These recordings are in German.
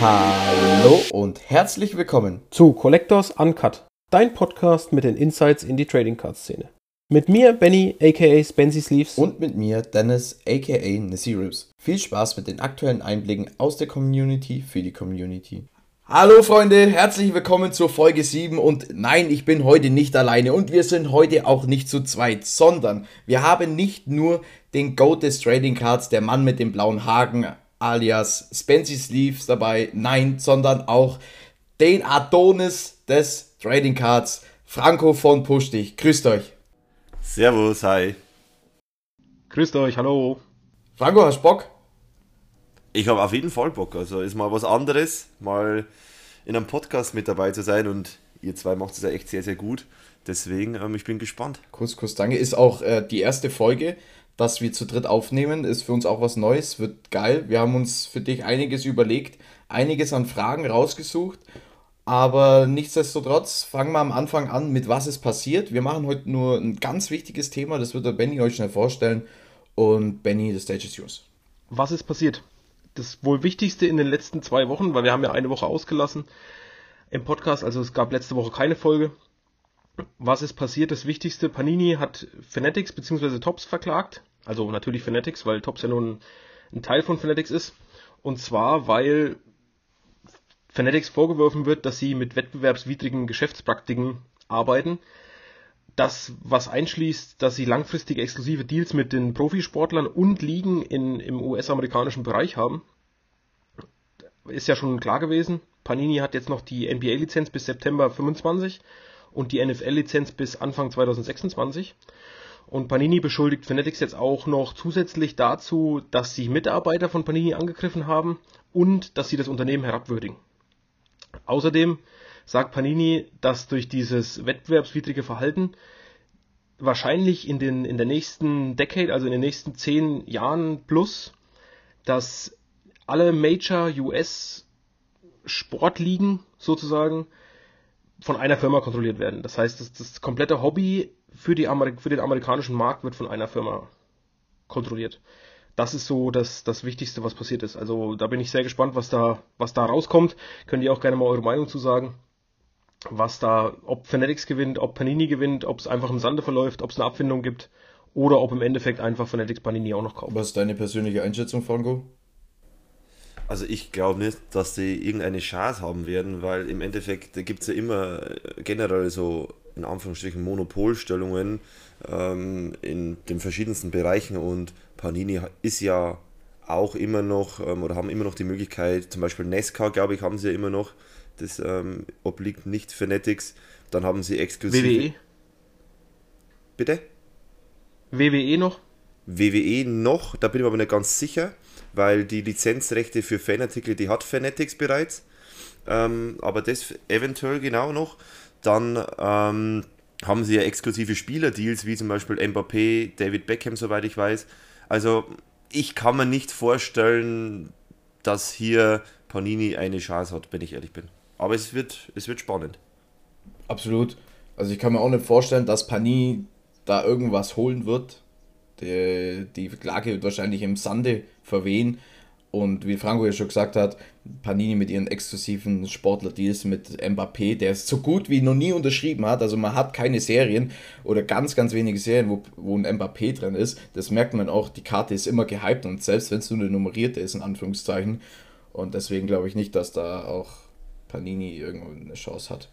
Hallo und herzlich willkommen zu Collectors Uncut, dein Podcast mit den Insights in die Trading Card Szene. Mit mir Benny aka Spency Sleeves und mit mir Dennis aka Nissy Ribs. Viel Spaß mit den aktuellen Einblicken aus der Community für die Community. Hallo Freunde, herzlich willkommen zur Folge 7 und nein, ich bin heute nicht alleine und wir sind heute auch nicht zu zweit, sondern wir haben nicht nur den Goat des Trading Cards, der Mann mit dem blauen Haken alias Spency Sleeves dabei, nein, sondern auch den Adonis des Trading Cards, Franco von Puschtig. Grüßt euch. Servus, hi. Grüßt euch, hallo. Franco, hast du Bock? Ich habe auf jeden Fall Bock. Also ist mal was anderes, mal in einem Podcast mit dabei zu sein und ihr zwei macht es ja echt sehr, sehr gut. Deswegen, ähm, ich bin gespannt. Kuss, Kuss, danke. Ist auch äh, die erste Folge, dass wir zu dritt aufnehmen. Ist für uns auch was Neues, wird geil. Wir haben uns für dich einiges überlegt, einiges an Fragen rausgesucht. Aber nichtsdestotrotz fangen wir am Anfang an, mit was ist passiert. Wir machen heute nur ein ganz wichtiges Thema, das wird der Benny euch schnell vorstellen. Und Benny, the stage is yours. Was ist passiert? das wohl Wichtigste in den letzten zwei Wochen, weil wir haben ja eine Woche ausgelassen im Podcast, also es gab letzte Woche keine Folge. Was ist passiert? Das Wichtigste, Panini hat Fanatics bzw. Tops verklagt. Also natürlich Fanatics, weil Tops ja nur ein, ein Teil von Fanatics ist. Und zwar, weil Fanatics vorgeworfen wird, dass sie mit wettbewerbswidrigen Geschäftspraktiken arbeiten. Das, was einschließt, dass sie langfristige exklusive Deals mit den Profisportlern und Ligen in, im US-amerikanischen Bereich haben. Ist ja schon klar gewesen. Panini hat jetzt noch die NBA-Lizenz bis September 25 und die NFL-Lizenz bis Anfang 2026. Und Panini beschuldigt Fanatics jetzt auch noch zusätzlich dazu, dass sie Mitarbeiter von Panini angegriffen haben und dass sie das Unternehmen herabwürdigen. Außerdem sagt Panini, dass durch dieses wettbewerbswidrige Verhalten wahrscheinlich in, den, in der nächsten Decade, also in den nächsten zehn Jahren plus, dass alle Major US Sportligen sozusagen von einer Firma kontrolliert werden. Das heißt, das, das komplette Hobby für, für den amerikanischen Markt wird von einer Firma kontrolliert. Das ist so das, das Wichtigste, was passiert ist. Also da bin ich sehr gespannt, was da, was da rauskommt. Könnt ihr auch gerne mal eure Meinung zu sagen was da, ob Fanatics gewinnt, ob Panini gewinnt, ob es einfach im Sande verläuft, ob es eine Abfindung gibt oder ob im Endeffekt einfach Fanatics Panini auch noch kauft. Was ist deine persönliche Einschätzung, Franco? Also ich glaube nicht, dass sie irgendeine Chance haben werden, weil im Endeffekt gibt es ja immer generell so in Anführungsstrichen Monopolstellungen ähm, in den verschiedensten Bereichen und Panini ist ja auch immer noch ähm, oder haben immer noch die Möglichkeit, zum Beispiel Nesca, glaube ich, haben sie ja immer noch, das ähm, obliegt nicht Fanatics. Dann haben sie exklusiv. WWE? Bitte? WWE noch? WWE noch, da bin ich aber nicht ganz sicher, weil die Lizenzrechte für Fanartikel, die hat Fanatics bereits. Ähm, aber das eventuell genau noch. Dann ähm, haben sie ja exklusive Spielerdeals, wie zum Beispiel Mbappé, David Beckham, soweit ich weiß. Also ich kann mir nicht vorstellen, dass hier Panini eine Chance hat, wenn ich ehrlich bin. Aber es wird, es wird spannend. Absolut. Also ich kann mir auch nicht vorstellen, dass Panini da irgendwas holen wird. Die, die Klage wird wahrscheinlich im Sande verwehen. Und wie Franco ja schon gesagt hat, Panini mit ihren exklusiven Sportler-Deals mit Mbappé, der es so gut wie noch nie unterschrieben hat. Also man hat keine Serien oder ganz, ganz wenige Serien, wo, wo ein Mbappé drin ist. Das merkt man auch, die Karte ist immer gehypt und selbst wenn es nur eine nummerierte ist, in Anführungszeichen. Und deswegen glaube ich nicht, dass da auch Panini irgendwo eine Chance hat.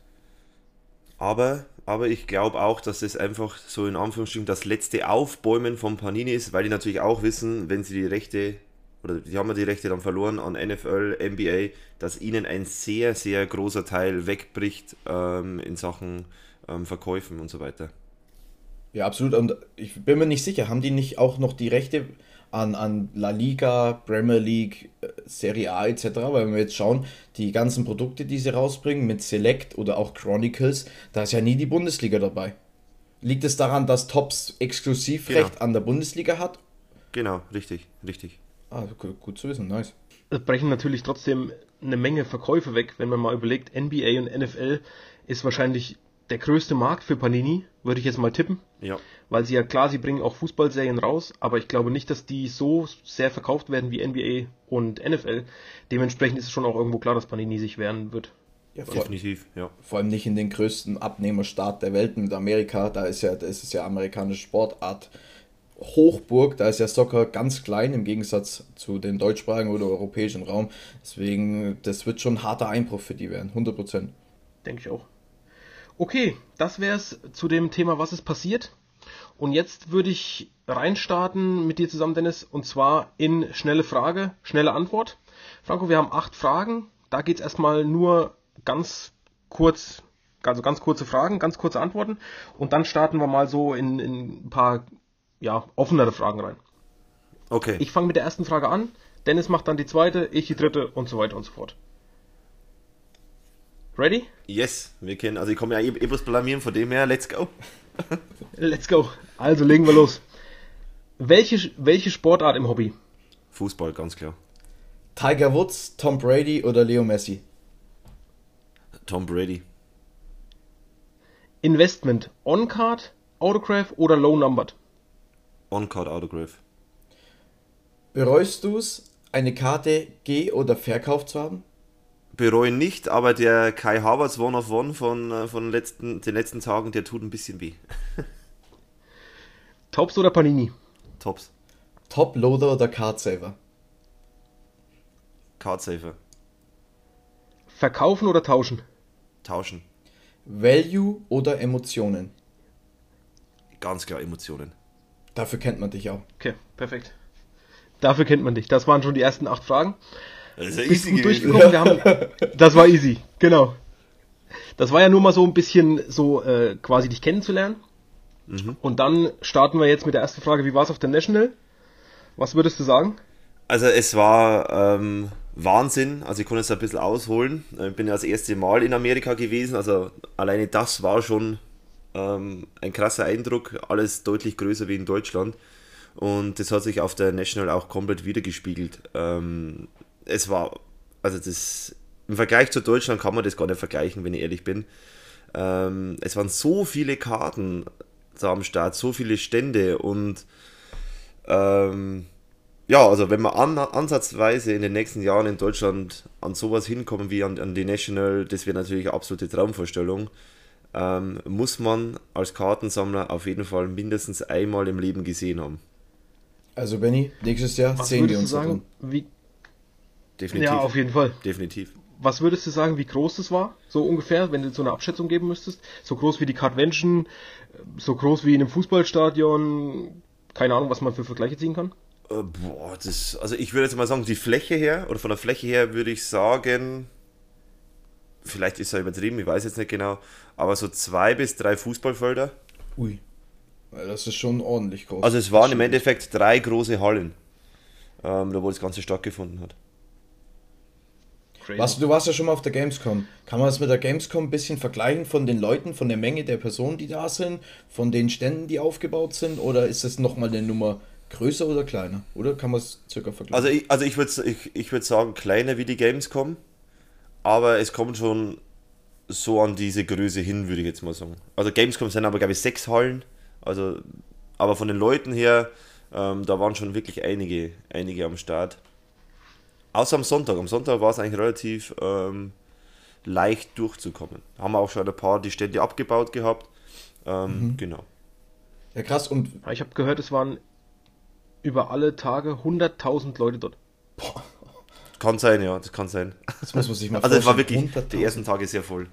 Aber, aber ich glaube auch, dass es einfach so in Anführungsstrichen das letzte Aufbäumen von Panini ist, weil die natürlich auch wissen, wenn sie die Rechte, oder die haben ja die Rechte dann verloren an NFL, NBA, dass ihnen ein sehr, sehr großer Teil wegbricht ähm, in Sachen ähm, Verkäufen und so weiter. Ja, absolut. Und ich bin mir nicht sicher, haben die nicht auch noch die Rechte an, an La Liga, Premier League, äh, Serie A etc. Weil wenn wir jetzt schauen, die ganzen Produkte, die sie rausbringen mit Select oder auch Chronicles, da ist ja nie die Bundesliga dabei. Liegt es daran, dass Tops Exklusivrecht genau. an der Bundesliga hat? Genau, richtig, richtig. Ah, gut, gut zu wissen, nice. Es brechen natürlich trotzdem eine Menge Verkäufe weg, wenn man mal überlegt, NBA und NFL ist wahrscheinlich der größte Markt für Panini würde ich jetzt mal tippen. Ja. Weil sie ja klar, sie bringen auch Fußballserien raus, aber ich glaube nicht, dass die so sehr verkauft werden wie NBA und NFL. Dementsprechend ist es schon auch irgendwo klar, dass Panini sich wehren wird. Ja, vor, Definitiv, ja. vor allem nicht in den größten Abnehmerstaat der Welt mit Amerika. Da ist ja, das ist ja amerikanische Sportart Hochburg. Da ist ja Soccer ganz klein im Gegensatz zu den deutschsprachigen oder europäischen Raum. Deswegen, das wird schon ein harter Einbruch für die werden. 100 Prozent. Denke ich auch. Okay, das wäre es zu dem Thema, was ist passiert. Und jetzt würde ich reinstarten mit dir zusammen, Dennis, und zwar in schnelle Frage, schnelle Antwort. Franco, wir haben acht Fragen. Da geht es erstmal nur ganz kurz, also ganz kurze Fragen, ganz kurze Antworten. Und dann starten wir mal so in, in ein paar ja, offenere Fragen rein. Okay. Ich fange mit der ersten Frage an. Dennis macht dann die zweite, ich die dritte und so weiter und so fort. Ready? yes, wir kennen, also ich komme ja eh, eh bloß blamieren, von dem her, let's go. Let's go. Also legen wir los. Welche, welche Sportart im Hobby? Fußball, ganz klar. Tiger Woods, Tom Brady oder Leo Messi? Tom Brady. Investment On-Card, Autograph oder Low-Numbered? On-Card Autograph. Bereust du es, eine Karte geh- oder verkauft zu haben? Bereuen nicht, aber der Kai Havertz One of One von, äh, von letzten, den letzten Tagen, der tut ein bisschen weh. Tops oder Panini? Tops. Top Loader oder Card Saver? Card Safer. Verkaufen oder tauschen? Tauschen. Value oder Emotionen? Ganz klar Emotionen. Dafür kennt man dich auch. Okay, perfekt. Dafür kennt man dich. Das waren schon die ersten acht Fragen. Das ist ja easy gewesen. durchgekommen. Wir haben, das war easy, genau. Das war ja nur mal so ein bisschen so äh, quasi dich kennenzulernen. Und dann starten wir jetzt mit der ersten Frage. Wie war es auf der National? Was würdest du sagen? Also es war ähm, Wahnsinn. Also ich konnte es ein bisschen ausholen. Äh, Ich bin ja das erste Mal in Amerika gewesen. Also alleine das war schon ähm, ein krasser Eindruck. Alles deutlich größer wie in Deutschland. Und das hat sich auf der National auch komplett wiedergespiegelt. Ähm, es war, also das, im Vergleich zu Deutschland kann man das gar nicht vergleichen, wenn ich ehrlich bin. Ähm, es waren so viele Karten da am Start, so viele Stände und ähm, ja, also wenn wir an, ansatzweise in den nächsten Jahren in Deutschland an sowas hinkommen wie an, an die National, das wäre natürlich eine absolute Traumvorstellung. Ähm, muss man als Kartensammler auf jeden Fall mindestens einmal im Leben gesehen haben. Also Benny, nächstes Jahr Was sehen wir würdest uns sagen? Wie, Definitiv. ja, auf jeden Fall. Definitiv. Was würdest du sagen, wie groß das war? So ungefähr, wenn du so eine Abschätzung geben müsstest? So groß wie die Cardvention, so groß wie in einem Fußballstadion? Keine Ahnung, was man für Vergleiche ziehen kann. Äh, boah, das, also ich würde jetzt mal sagen, die Fläche her, oder von der Fläche her würde ich sagen, vielleicht ist er übertrieben, ich weiß jetzt nicht genau, aber so zwei bis drei Fußballfelder. Ui. Weil Das ist schon ordentlich groß. Also es waren im Endeffekt drei große Hallen, ähm, da wo das Ganze stattgefunden hat. Crazy. Was, du warst ja schon mal auf der Gamescom. Kann man das mit der Gamescom ein bisschen vergleichen von den Leuten, von der Menge der Personen, die da sind, von den Ständen, die aufgebaut sind? Oder ist das nochmal eine Nummer größer oder kleiner? Oder kann man es circa vergleichen? Also ich, also ich würde ich, ich würd sagen, kleiner wie die Gamescom, aber es kommt schon so an diese Größe hin, würde ich jetzt mal sagen. Also Gamescom sind aber, glaube ich, sechs Hallen, also, aber von den Leuten her, ähm, da waren schon wirklich einige, einige am Start. Außer am Sonntag. Am Sonntag war es eigentlich relativ ähm, leicht durchzukommen. Haben wir auch schon ein paar die Stände abgebaut gehabt. Ähm, Genau. ja, krass. Und Ich habe gehört, es waren über alle Tage 100.000 Leute dort. Kann sein, ja, das kann sein. das muss man sich mal Also es war wirklich 100.000. die ersten Tage sehr voll.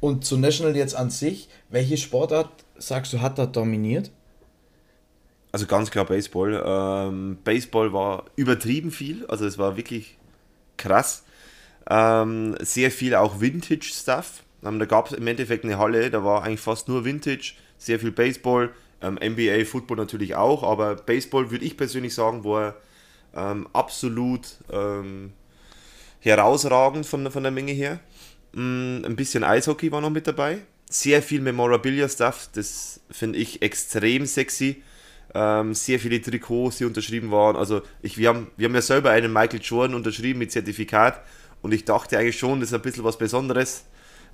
Und zu National jetzt an sich, welche Sportart sagst du hat da dominiert? Also ganz klar Baseball. Ähm, Baseball war übertrieben viel, also es war wirklich krass. Ähm, sehr viel auch Vintage-Stuff. Ähm, da gab es im Endeffekt eine Halle, da war eigentlich fast nur Vintage, sehr viel Baseball, ähm, NBA, Football natürlich auch, aber Baseball würde ich persönlich sagen, war ähm, absolut ähm, herausragend von, der- von der Menge her. Mm, ein bisschen Eishockey war noch mit dabei. Sehr viel Memorabilia-Stuff, das finde ich extrem sexy. Ähm, sehr viele Trikots, die unterschrieben waren. Also ich, wir, haben, wir haben ja selber einen Michael Jordan unterschrieben mit Zertifikat und ich dachte eigentlich schon, das ist ein bisschen was Besonderes.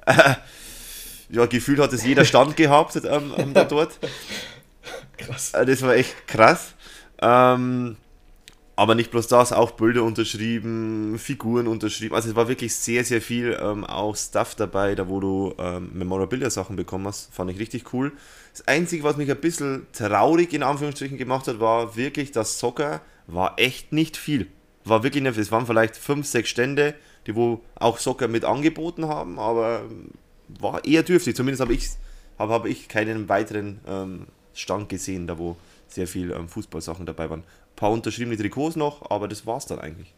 ja, gefühlt hat es jeder Stand gehabt ähm, ähm, da dort. Krass. Äh, das war echt krass. Ähm, aber nicht bloß das, auch Bilder unterschrieben, Figuren unterschrieben. Also es war wirklich sehr, sehr viel ähm, auch Stuff dabei, da wo du ähm, Memorabilia-Sachen bekommen hast. Fand ich richtig cool. Das Einzige, was mich ein bisschen traurig in Anführungsstrichen gemacht hat, war wirklich, das Soccer war echt nicht viel. War wirklich nicht, es waren vielleicht fünf, sechs Stände, die wo auch Soccer mit angeboten haben, aber war eher dürftig. Zumindest habe ich, hab, hab ich keinen weiteren ähm, Stand gesehen, da wo sehr viel ähm, Fußballsachen dabei waren paar unterschriebene Trikots noch, aber das war's dann eigentlich.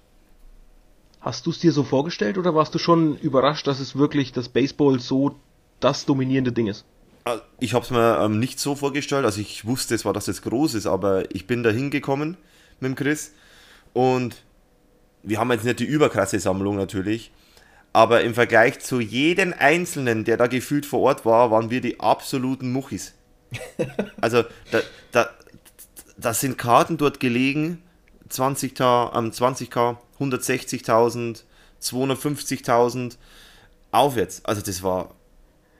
Hast du es dir so vorgestellt oder warst du schon überrascht, dass es wirklich das Baseball so das dominierende Ding ist? Ah, ich habe es mir ähm, nicht so vorgestellt, also ich wusste zwar, dass das groß ist, aber ich bin da hingekommen mit dem Chris und wir haben jetzt nicht die überkrasse Sammlung natürlich, aber im Vergleich zu jedem Einzelnen, der da gefühlt vor Ort war, waren wir die absoluten Muchis. also da, da, das sind Karten dort gelegen, 20k, ähm, 20k 160.000, 250.000 aufwärts. Also das war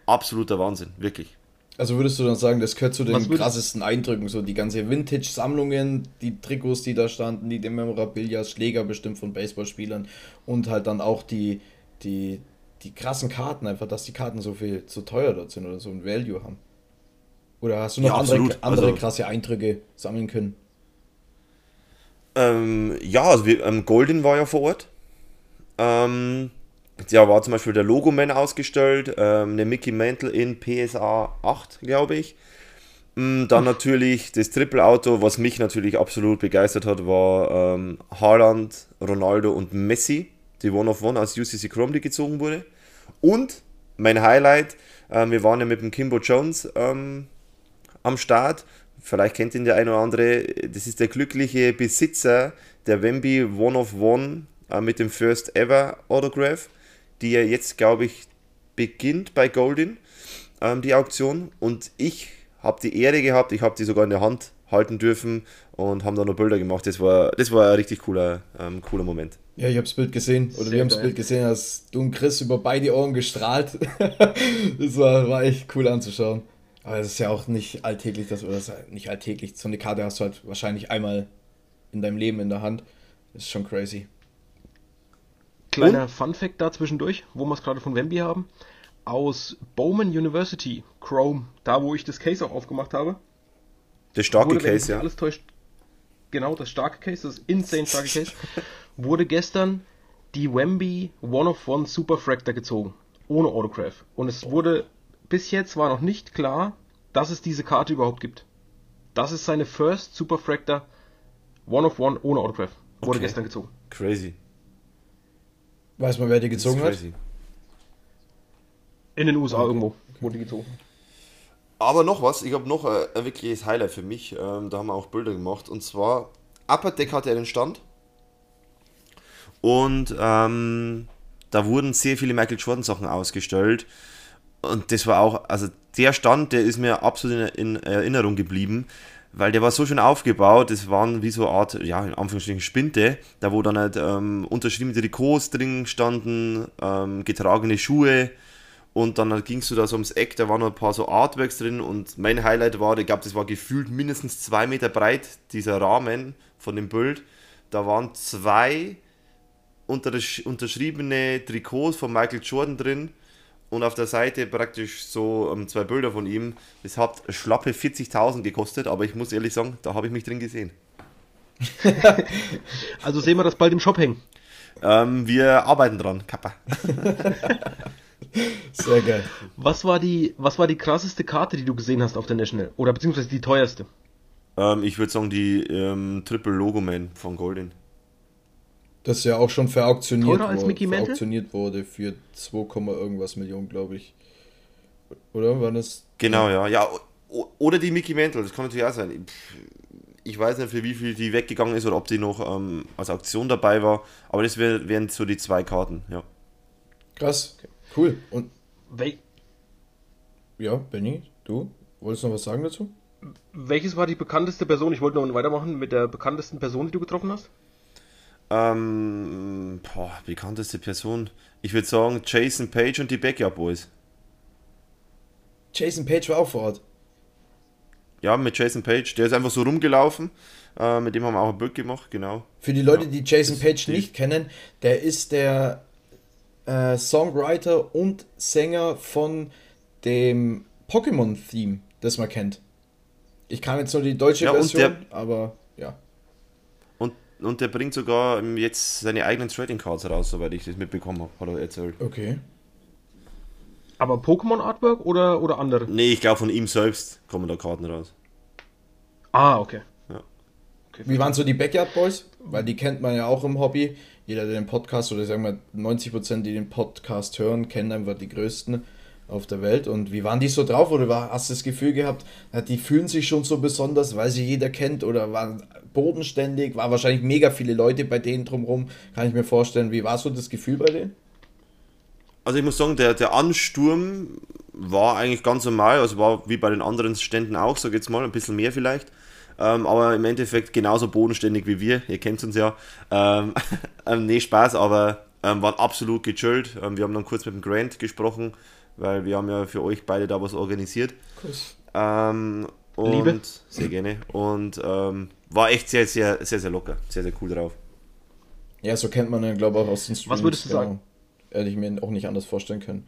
absoluter Wahnsinn, wirklich. Also würdest du dann sagen, das gehört zu den krassesten Eindrücken, so die ganze Vintage-Sammlungen, die Trikots, die da standen, die Memorabilia, Schläger bestimmt von Baseballspielern und halt dann auch die, die, die krassen Karten, einfach, dass die Karten so viel zu teuer dort sind oder so ein Value haben. Oder hast du noch ja, andere, andere also, krasse Eindrücke sammeln können? Ähm, ja, also wir, ähm, Golden war ja vor Ort. Ähm, ja, war zum Beispiel der Logoman ausgestellt, ähm, eine Mickey Mantle in PSA 8, glaube ich. Mm, dann natürlich das Triple-Auto, was mich natürlich absolut begeistert hat, war ähm, Haaland, Ronaldo und Messi, die One-of-One aus UCC Chrome, die gezogen wurde. Und mein Highlight, äh, wir waren ja mit dem Kimbo Jones ähm, am Start. Vielleicht kennt ihn der eine oder andere. Das ist der glückliche Besitzer der Wemby One of One äh, mit dem First Ever Autograph, die ja jetzt, glaube ich, beginnt bei Golden, ähm, die Auktion. Und ich habe die Ehre gehabt, ich habe die sogar in der Hand halten dürfen und haben da noch Bilder gemacht. Das war, das war ein richtig cooler, ähm, cooler Moment. Ja, ich habe das Bild gesehen, oder Sehr wir haben das Bild gesehen, als du und Chris über beide Ohren gestrahlt. das war, war echt cool anzuschauen. Aber es ist ja auch nicht alltäglich, das, oder nicht alltäglich. So eine Karte hast du halt wahrscheinlich einmal in deinem Leben in der Hand. Das ist schon crazy. Kleiner Und? Fun Fact da zwischendurch, wo wir es gerade von Wemby haben. Aus Bowman University, Chrome, da wo ich das Case auch aufgemacht habe. Der starke wurde, Case, ja. Alles täuscht, genau, das starke Case, das insane starke Case, wurde gestern die Wemby One of One Super Fractor gezogen. Ohne Autograph. Und es wurde bis jetzt war noch nicht klar, dass es diese Karte überhaupt gibt. Das ist seine First Super Fractor One of One ohne Autograph. Wurde okay. gestern gezogen. Crazy. Weiß man, wer die gezogen hat? In den USA okay. irgendwo wurde die gezogen. Aber noch was, ich habe noch ein, ein, wirkliches Highlight für mich. Ähm, da haben wir auch Bilder gemacht. Und zwar, Upper Deck hatte einen Stand. Und ähm, da wurden sehr viele Michael Jordan Sachen ausgestellt. Und das war auch, also der Stand, der ist mir absolut in, Erinnerung geblieben, weil der war so schön aufgebaut, das waren wie so eine Art, ja, in Anführungsstrichen Spinte, da wo dann halt ähm, unterschriebene Trikots drin standen, ähm, getragene Schuhe. Und dann halt gingst du da so ums Eck, da waren noch ein paar so Artworks drin. Und mein Highlight war, ich glaube, das war gefühlt mindestens zwei Meter breit, dieser Rahmen von dem Bild. Da waren zwei unterschriebene Trikots von Michael Jordan drin und auf der Seite praktisch so um, ähm, zwei Bilder von ihm. Das hat schlappe 40.000 gekostet, aber ich muss ehrlich sagen, da habe ich mich drin gesehen. also sehen wir das bald im Shop hängen. Ähm, wir arbeiten dran, Kappa. Sehr geil. Was war, die, was war die krasseste Karte, die du gesehen hast auf der National? Oder beziehungsweise die teuerste? Ähm, ich würde sagen, die ähm, Triple Logo Man von Golden. Das ja auch schon verauktioniert, wurde, verauktioniert wurde für 2, irgendwas Millionen, glaube ich. Oder war das? Genau, ja. ja. Oder die Mickey Mantle, das kann natürlich auch sein. Ich weiß nicht, für wie viel die weggegangen ist oder ob die noch ähm, als Auktion dabei war, aber das wären so die zwei Karten, ja. Krass, cool. Und Wel ja, Benny, du wolltest noch was sagen dazu? Welches war die bekannteste Person? Ich wollte noch weitermachen mit der bekanntesten Person, die du getroffen hast. Ähm, boah, bekannteste Person. Ich würde sagen Jason Page und die Backyard Boys. Jason Page war auch vor Ort. Ja, mit Jason Page. Der ist einfach so rumgelaufen. Äh, mit dem haben wir auch ein Bild gemacht, genau. Für die Leute, die Jason Page nicht kennen, der ist der äh, Songwriter und Sänger von dem Pokémon-Theme, das man kennt. Ich kann jetzt nur die deutsche Ja, Version, der- aber ja. Und, der bringt sogar ähm, jetzt seine eigenen Trading Cards raus, soweit ich das mitbekommen habe, hat er erzählt. Okay. Aber Pokémon Artwork oder, oder andere? Nee, ich glaube von ihm selbst kommen da Karten raus. Ah, okay. Ja. okay. Wie waren so die Backyard Boys? Weil die kennt man ja auch im Hobby. Jeder, der den Podcast oder sagen wir 90%, die den Podcast hören, kennen einfach die größten auf der Welt. Und wie waren die so drauf? Oder war, hast du das Gefühl gehabt, die fühlen sich schon so besonders, weil sie jeder kennt? Oder waren bodenständig? War wahrscheinlich mega viele Leute bei denen drumherum. Kann ich mir vorstellen. Wie war so das Gefühl bei denen? Also ich muss sagen, der, der Ansturm war eigentlich ganz normal, also war wie bei den anderen Ständen auch, sag jetzt mal, ein bisschen mehr vielleicht. Ähm, aber im Endeffekt genauso bodenständig wie wir, ihr kennt uns ja. Ähm, ähm, nee, Spaß, aber ähm, waren absolut gechillt. Ähm, wir haben dann kurz mit dem Grant gesprochen, weil wir haben ja für euch beide da was organisiert. Ähm, und Liebe. Sehr gerne. Und ähm, war echt sehr, sehr, sehr, sehr locker. Sehr, sehr cool drauf. Ja, so kennt man dann, glaube ich, auch aus den Streams. würdest du sagen? Ja, hätte ich mir auch nicht anders vorstellen können.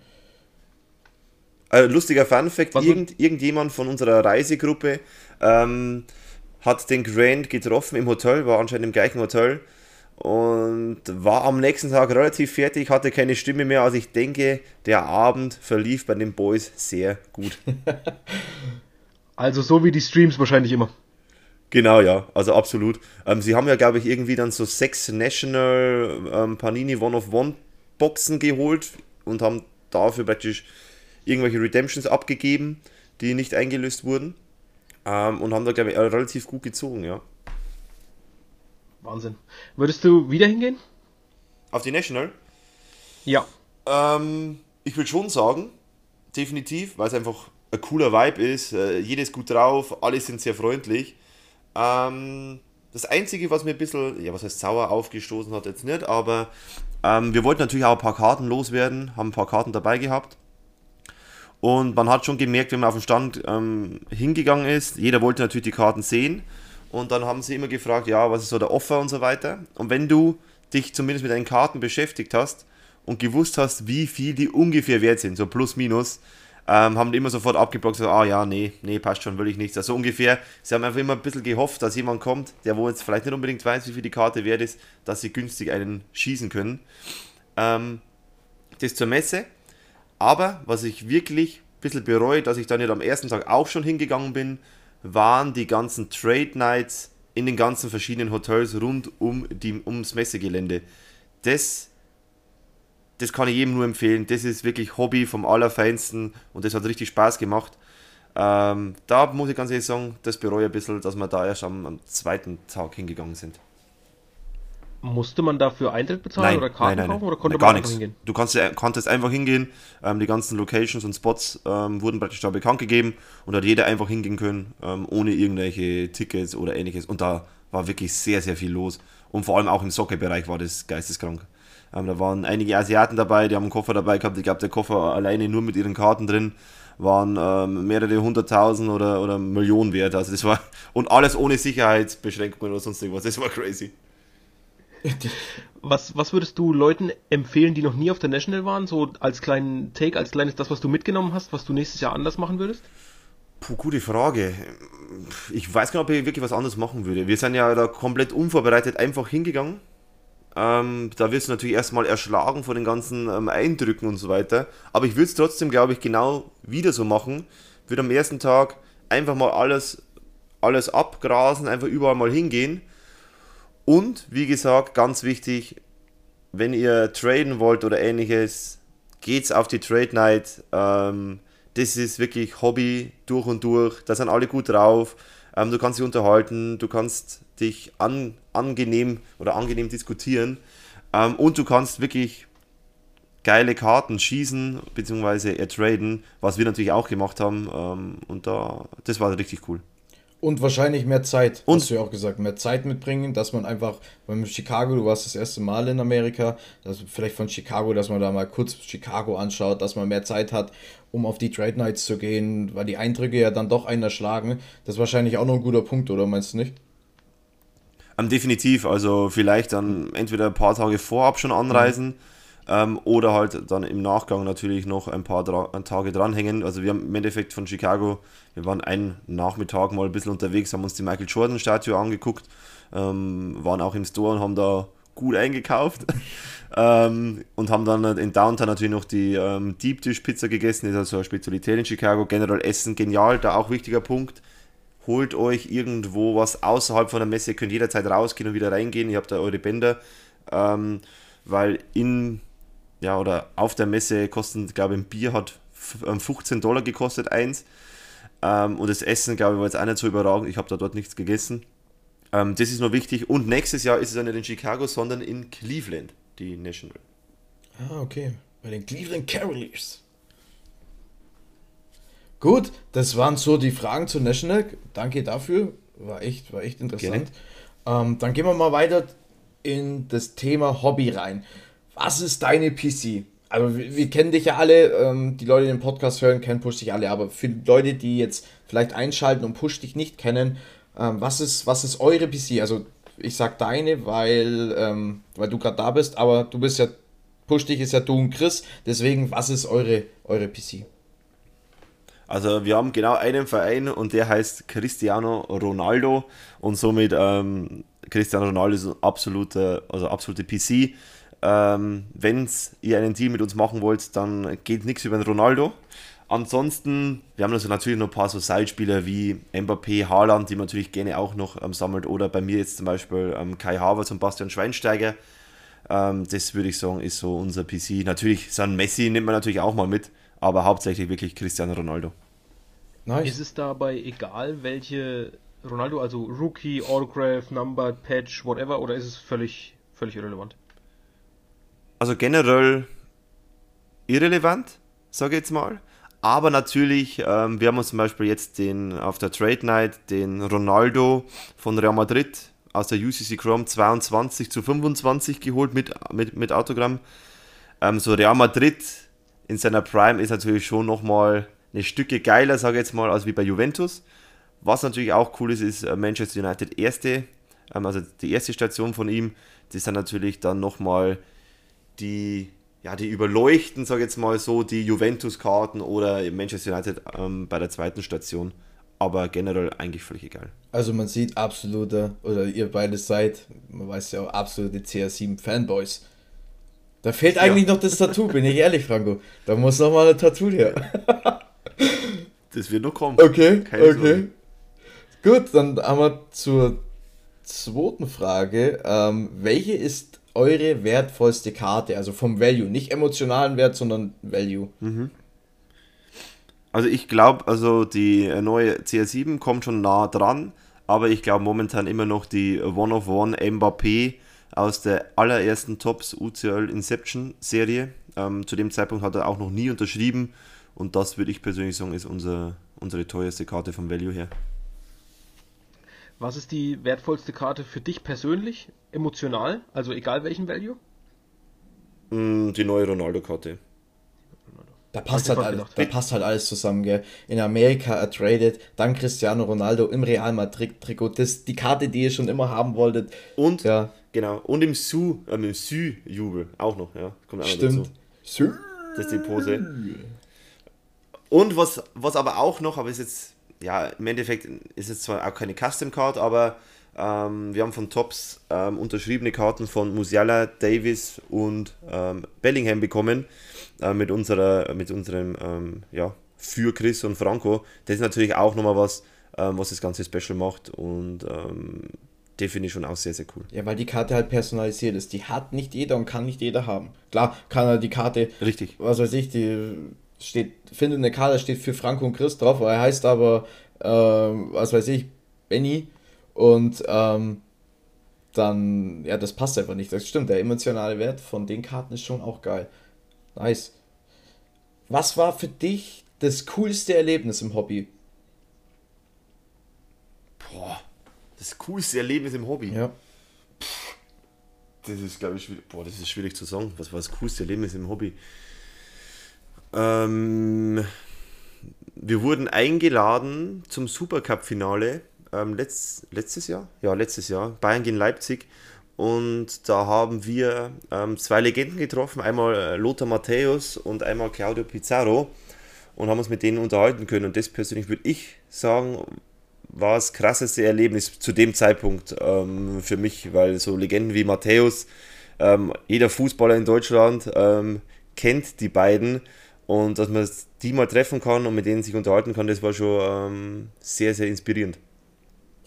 Äh, lustiger Fun-Fact: Was Irgend, irgendjemand von unserer Reisegruppe ähm, hat den Grant getroffen im Hotel, war anscheinend im gleichen Hotel und war am nächsten Tag relativ fertig, hatte keine Stimme mehr. Also ich denke, der Abend verlief bei den Boys sehr gut. Also so wie die Streams wahrscheinlich immer. Genau, ja, also absolut. Ähm, sie haben ja, glaube ich, irgendwie dann so sechs National ähm, Panini One-of-One-Boxen geholt und haben dafür praktisch irgendwelche Redemptions abgegeben, die nicht eingelöst wurden. Ähm, und haben da, glaube ich, relativ gut gezogen, ja. Wahnsinn. Würdest du wieder hingehen? Auf die National? Ja. Ähm, ich würde schon sagen, definitiv, weil es einfach ein cooler Vibe ist. Äh, jeder ist gut drauf, alle sind sehr freundlich. Ähm, das Einzige, was mir ein bisschen, ja, was heißt sauer aufgestoßen hat, jetzt nicht, aber ähm, wir wollten natürlich auch ein paar Karten loswerden, haben ein paar Karten dabei gehabt. Und man hat schon gemerkt, wenn man auf den Stand ähm, hingegangen ist, jeder wollte natürlich die Karten sehen. Und dann haben sie immer gefragt, ja, was ist so der Offer und so weiter. Und wenn du dich zumindest mit deinen Karten beschäftigt hast und gewusst hast, wie viel die ungefähr wert sind, so plus minus, ähm, haben die immer sofort abgeblockt, so, ah ja, nee, nee, passt schon, will ich nichts. Also ungefähr, sie haben einfach immer ein bisschen gehofft, dass jemand kommt, der wo jetzt vielleicht nicht unbedingt weiß, wie viel die Karte wert ist, dass sie günstig einen schießen können. Ähm, das zur Messe. Aber was ich wirklich ein bisschen bereue, dass ich dann nicht am ersten Tag auch schon hingegangen bin, waren die ganzen Trade Nights in den ganzen verschiedenen Hotels rund um die, ums Messegelände. Das, das kann ich jedem nur empfehlen. Das ist wirklich Hobby vom Allerfeinsten und das hat richtig Spaß gemacht. Ähm, da muss ich ganz ehrlich sagen, das bereue ich ein bisschen, dass wir da erst am, am zweiten Tag hingegangen sind. Musste man dafür Eintritt bezahlen oder Karten kaufen oder konnte Nein, gar man einfach nichts. hingehen? Du kannst, konntest einfach hingehen, ähm, die ganzen Locations und Spots ähm, wurden praktisch da bekannt gegeben und hat jeder einfach hingehen können, ähm, ohne irgendwelche Tickets oder ähnliches. Und da war wirklich sehr, sehr viel los. Und vor allem auch im Soccer-Bereich war das geisteskrank. Ähm, da waren einige Asiaten dabei, die haben einen Koffer dabei gehabt. Ich glaube, der Koffer alleine nur mit ihren Karten drin waren ähm, mehrere hunderttausend oder, oder Millionen wert. Also das war und alles ohne Sicherheitsbeschränkungen oder sonst irgendwas. Das war crazy. Was, was würdest du Leuten empfehlen, die noch nie auf der National waren, so als kleinen Take, als kleines das, was du mitgenommen hast, was du nächstes Jahr anders machen würdest? Puh, gute Frage. Ich weiß gar nicht, ob ich wirklich was anderes machen würde. Wir sind ja da komplett unvorbereitet einfach hingegangen. Ähm, da wirst du natürlich erstmal erschlagen von den ganzen ähm, Eindrücken und so weiter. Aber ich würde es trotzdem, glaube ich, genau wieder so machen. Würde am ersten Tag einfach mal alles, alles abgrasen, einfach überall mal hingehen. Und wie gesagt, ganz wichtig, wenn ihr traden wollt oder ähnliches, geht's auf die Trade Night. Ähm, das ist wirklich Hobby durch und durch. Da sind alle gut drauf. Ähm, du kannst dich unterhalten, du kannst dich an, angenehm oder angenehm diskutieren ähm, und du kannst wirklich geile Karten schießen bzw. ertraden, was wir natürlich auch gemacht haben. Ähm, und da, das war richtig cool. Und wahrscheinlich mehr Zeit, und hast du ja auch gesagt, mehr Zeit mitbringen, dass man einfach, beim Chicago, du warst das erste Mal in Amerika, dass vielleicht von Chicago, dass man da mal kurz Chicago anschaut, dass man mehr Zeit hat, um auf die Trade Nights zu gehen, weil die Eindrücke ja dann doch einen erschlagen. Das ist wahrscheinlich auch noch ein guter Punkt, oder meinst du nicht? Um, ähm, definitiv, also vielleicht dann entweder ein paar Tage vorab schon anreisen. Mhm ähm, oder halt dann im Nachgang natürlich noch ein paar Dra Tage dranhängen. Also wir haben im Endeffekt von Chicago, wir waren einen Nachmittag mal ein bisschen unterwegs, haben uns die Michael Jordan Statue angeguckt, ähm, waren auch im Store und haben da gut eingekauft. ähm, und haben dann in Downtown natürlich noch die ähm, Deep Dish Pizza gegessen, das ist also eine Spezialität in Chicago. Generell Essen genial, da auch wichtiger Punkt. Holt euch irgendwo was außerhalb von der Messe, ihr könnt jederzeit rausgehen und wieder reingehen, ihr habt da eure Bänder, ähm, weil in ja, oder auf der Messe kosten, glaube ich, ein Bier hat 15 ähm, Dollar gekostet, eins. Ähm, und das Essen, glaube ich, war jetzt auch nicht so überragend. Ich habe da dort nichts gegessen. Ähm, das ist nur wichtig. Und nächstes Jahr ist es ja nicht in Chicago, sondern in Cleveland, die National. Ah, okay. Bei den Cleveland Cavaliers. Gut, das waren so die Fragen zu National. Danke dafür. War echt, war echt interessant. Ähm, dann gehen wir mal weiter in das Thema Hobby rein was ist deine PC? Also wir, wir kennen dich ja alle, ähm, die Leute, die den Podcast hören, kennen Push dich alle, aber für Leute, die jetzt vielleicht einschalten und Push dich nicht kennen, ähm, was, ist, was ist eure PC? Also ich sag deine, weil, ähm, weil du gerade da bist, aber du bist ja, Push dich ist ja du und Chris, deswegen, was ist eure, eure PC? Also wir haben genau einen Verein und der heißt Cristiano Ronaldo und somit ähm, Cristiano Ronaldo ist ein absoluter, also absolute PC. Ähm, Wenn ihr einen Deal mit uns machen wollt, dann geht nichts über den Ronaldo. Ansonsten, wir haben also natürlich noch ein paar so Seitspieler wie Mbappé, Haaland, die man natürlich gerne auch noch ähm, sammelt. Oder bei mir jetzt zum Beispiel ähm, Kai Havertz und Bastian Schweinsteiger. Ähm, das würde ich sagen, ist so unser PC. Natürlich, so ein Messi nimmt man natürlich auch mal mit, aber hauptsächlich wirklich Cristiano Ronaldo. Nice. Ist es dabei egal, welche Ronaldo, also Rookie, Autograph, Numbered, Patch, whatever, oder ist es völlig, völlig irrelevant? Also generell irrelevant, sage ich jetzt mal. Aber natürlich, ähm, wir haben uns zum Beispiel jetzt den auf der Trade Night den Ronaldo von Real Madrid aus der UCC Chrome 22 zu 25 geholt mit, mit, mit Autogramm. Ähm, so Real Madrid in seiner Prime ist natürlich schon nochmal eine Stücke geiler, sage ich jetzt mal, als wie bei Juventus. Was natürlich auch cool ist, ist äh, Manchester United erste, ähm, also die erste Station von ihm. Das dann natürlich dann nochmal die, ja, die überleuchten, sage ich jetzt mal so, die Juventus-Karten oder Manchester United ähm, bei der zweiten Station. Aber generell eigentlich völlig egal. Also man sieht absolute, oder ihr beide seid, man weiß ja auch, absolute CR7-Fanboys. Da fehlt eigentlich ja. noch das Tattoo, bin ich ehrlich, Franco. Da muss noch mal ein Tattoo her. das wird noch kommen. Okay, Keine okay. Sorge. Gut, dann haben wir zur zweiten Frage. Ähm, welche ist eure wertvollste Karte? Also vom Value, nicht emotionalen Wert, sondern Value. Mhm. Also ich glaube, also die neue CR7 kommt schon nah dran, aber ich glaube momentan immer noch die One of One Mbappé aus der allerersten Tops UCL Inception Serie. Ähm, zu dem Zeitpunkt hat er auch noch nie unterschrieben und das würde ich persönlich sagen, ist unser, unsere teuerste Karte vom Value her. Was ist die wertvollste Karte für dich persönlich, emotional, also egal welchen Value? Mm, die neue Ronaldo-Karte. Da passt, halt alles, da passt halt alles zusammen, gell? In Amerika ertradet, dann Cristiano Ronaldo im Real Madrid-Trikot. Das die Karte, die ihr schon immer haben wolltet. Und, ja. genau, und im Su, äh, im Sü-Jubel auch noch, ja. Kommt auch Stimmt. Dazu. Das ist die Pose. Und was, was aber auch noch, aber ist jetzt ja, im Endeffekt ist es zwar auch keine Custom Card, aber ähm, wir haben von Tops ähm, unterschriebene Karten von Musiala, Davis und ähm, Bellingham bekommen äh, mit, unserer, mit unserem, ähm, ja, für Chris und Franco. Das ist natürlich auch nochmal was, ähm, was das Ganze special macht und ähm, die finde ich schon auch sehr, sehr cool. Ja, weil die Karte halt personalisiert ist. Die hat nicht jeder und kann nicht jeder haben. Klar, kann er die Karte, Richtig. was weiß ich, die steht, findet eine Karte, steht für Franco und Chris drauf, er heißt aber, ähm, was weiß ich, Benny. Und ähm, dann, ja, das passt einfach nicht. Das stimmt, der emotionale Wert von den Karten ist schon auch geil. Nice. Was war für dich das coolste Erlebnis im Hobby? Boah, das coolste Erlebnis im Hobby. Ja. Das ist, glaube ich, schwierig. Boah, das ist schwierig zu sagen. Was war das coolste Erlebnis im Hobby? Ähm, wir wurden eingeladen zum Supercup-Finale ähm, letzt, letztes Jahr? Ja, letztes Jahr. Bayern gegen Leipzig. Und da haben wir ähm, zwei Legenden getroffen, einmal äh, Lothar Matthäus und einmal Claudio Pizarro und haben uns mit denen unterhalten können. Und das persönlich würde ich sagen, war das krasseste Erlebnis zu dem Zeitpunkt ähm, für mich, weil so Legenden wie Matthäus, ähm, jeder Fußballer in Deutschland ähm, kennt die beiden und dass man die mal treffen kann und mit denen sich unterhalten kann, das war schon ähm, sehr, sehr inspirierend.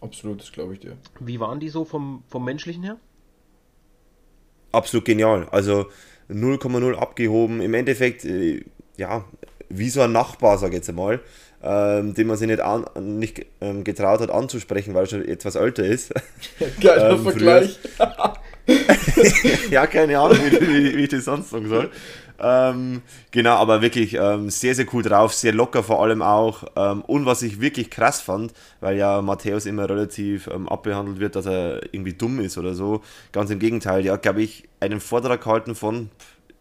Absolut, das glaube ich dir. Wie waren die so vom, vom menschlichen her? Absolut genial. Also 0,0 abgehoben. Im Endeffekt, äh, ja, wie so ein Nachbar, sage ich jetzt einmal, ähm, den man sich nicht, an, nicht ähm, getraut hat anzusprechen, weil er schon etwas älter ist. Geiler ähm, Vergleich. ja, keine Ahnung, wie, wie, wie, ich das sonst sagen soll. Ähm, genau, aber wirklich ähm, sehr, sehr cool drauf, sehr locker vor allem auch. Ähm, und was ich wirklich krass fand, weil ja Matthäus immer relativ ähm, abbehandelt wird, dass er irgendwie dumm ist oder so. Ganz im Gegenteil, hat, glaube ich, einen Vortrag gehalten von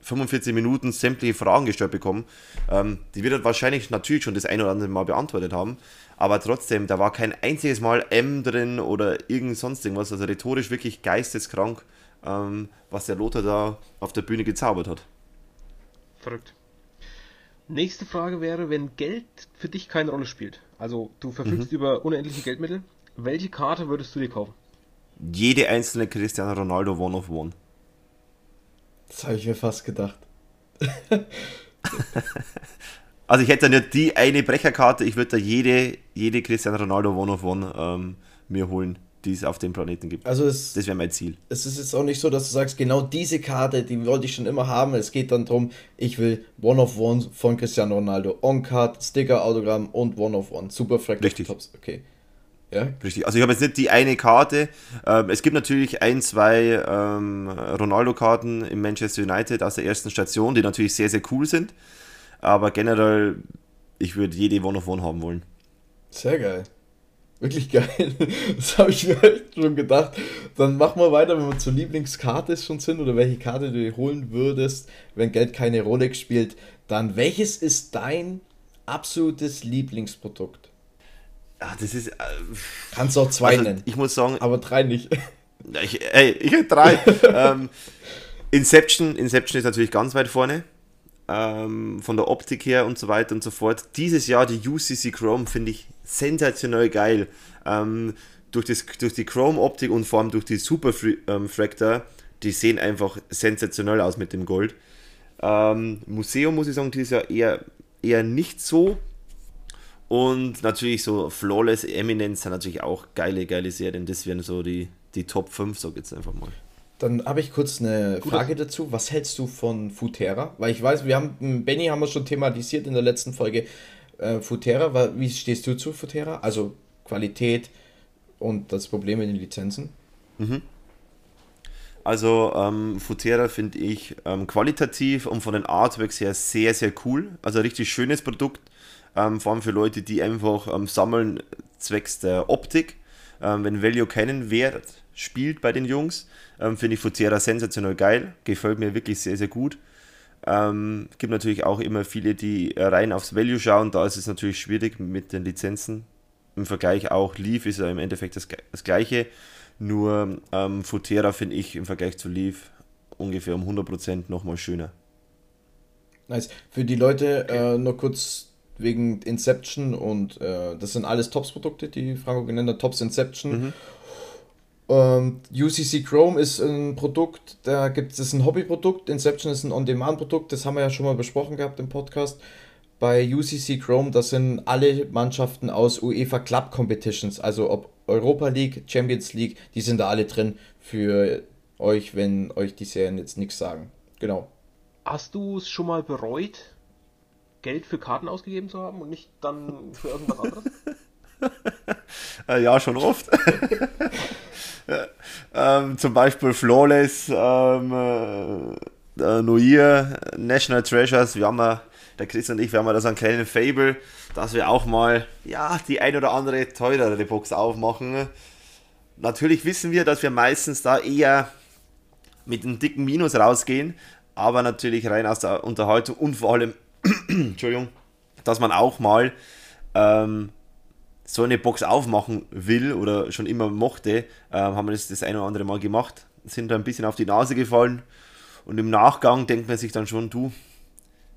45 Minuten sämtliche Fragen gestellt bekommen. Ähm, die wird er wahrscheinlich natürlich schon das ein oder andere Mal beantwortet haben. Aber trotzdem, da war kein einziges Mal M drin oder irgend sonst irgendwas. Also rhetorisch wirklich geisteskrank, ähm, was der Lothar da auf der Bühne gezaubert hat. Verrückt. Nächste Frage wäre, wenn Geld für dich keine Rolle spielt, also du verfügst mhm. über unendliche Geldmittel, welche Karte würdest du dir kaufen? Jede einzelne Cristiano Ronaldo One of One. Das habe ich mir fast gedacht. also ich hätte dann ja die eine Brecherkarte, ich würde da jede, jede Cristiano Ronaldo One of One ähm, mir holen die es auf dem Planeten gibt. Also es, das wäre mein Ziel. Es ist jetzt auch nicht so, dass du sagst, genau diese Karte, die wollte ich schon immer haben. Es geht dann darum, ich will One of One von Cristiano Ronaldo. On-Card, Sticker, Autogramm und One of One. Super Fractal Richtig. Tops. Okay. Ja. Richtig. Also ich habe jetzt nicht die eine Karte. Ähm, es gibt natürlich ein, zwei ähm, Ronaldo-Karten im Manchester United aus der ersten Station, die natürlich sehr, sehr cool sind. Aber generell, ich würde jede One of One haben wollen. Sehr geil. Wirklich geil. Das habe ich mir echt schon gedacht. Dann machen wir weiter, wenn wir zur Lieblingskarte schon sind oder welche Karte du dir holen würdest, wenn Geld keine Rolex spielt. Dann welches ist dein absolutes Lieblingsprodukt? Ach, das ist. Äh, Kannst du auch zwei also, nennen. Ich muss sagen. Aber drei nicht. Ich, ey, ich hätte drei. ähm, Inception, Inception ist natürlich ganz weit vorne ähm, von der Optik her und so weiter und so fort. Dieses Jahr die UCC Chrome finde ich sensationell geil. Ähm, durch, das, durch die Chrome-Optik und vor allem durch die Super ähm, Fractor, die sehen einfach sensationell aus mit dem Gold. Ähm, Museum muss ich sagen, dieses Jahr eher, eher nicht so. Und natürlich so Flawless Eminence sind natürlich auch geile, geile Serien. Das wären so die, die Top 5, sag ich jetzt einfach mal. Dann habe ich kurz eine Gut, Frage dazu. Was hältst du von Futera? Weil ich weiß, wir haben, Benny haben wir schon thematisiert in der letzten Folge. Äh, Futera, wie stehst du zu Futera? Also Qualität und das Problem mit den Lizenzen? Mhm. Also ähm, Futera finde ich ähm, qualitativ und von den Artworks her sehr, sehr cool. Also richtig schönes Produkt, ähm, vor allem für Leute, die einfach ähm, sammeln zwecks der Optik. Ähm, wenn Value keinen Wert spielt bei den Jungs, ähm, Finde ich Futera sensationell geil. Gefällt mir wirklich sehr, sehr gut. Ähm, gibt natürlich auch immer viele, die rein aufs Value schauen. Da ist es natürlich schwierig mit den Lizenzen. Im Vergleich auch Leaf ist ja im Endeffekt das, das gleiche. Nur ähm, Futera finde ich im Vergleich zu Leaf ungefähr um 100% nochmal schöner. Nice. Für die Leute okay. äh, nur kurz wegen Inception und äh, das sind alles Tops-Produkte, die Franco genannt hat, Tops Inception. Mhm. Ähm, UCC Chrome ist ein Produkt, da gibt es ein Hobbyprodukt, Inception ist ein On-Demand-Produkt, das haben wir ja schon mal besprochen gehabt im Podcast. Bei UCC Chrome, das sind alle Mannschaften aus UEFA Club Competitions, also ob Europa League, Champions League, die sind da alle drin für euch, wenn euch die Serien jetzt nichts sagen. Genau. Hast du es schon mal bereut, Geld für Karten ausgegeben zu haben und nicht dann für irgendwas anderes? Äh, ja, schon oft. ähm, zum Beispiel Flawless, ähm, äh, Noir, National Treasures. Wir haben ja der Chris und ich, wir haben ja da so einen kleinen Fable, dass wir auch mal, ja, die ein oder andere teurere Box aufmachen. Natürlich wissen wir, dass wir meistens da eher mit einem dicken Minus rausgehen, aber natürlich rein aus der Unterhaltung und vor allem, Entschuldigung, dass man auch mal ähm, so eine Box aufmachen will oder schon immer mochte, äh, haben wir das das ein oder andere Mal gemacht, sind da ein bisschen auf die Nase gefallen und im Nachgang denkt man sich dann schon, du,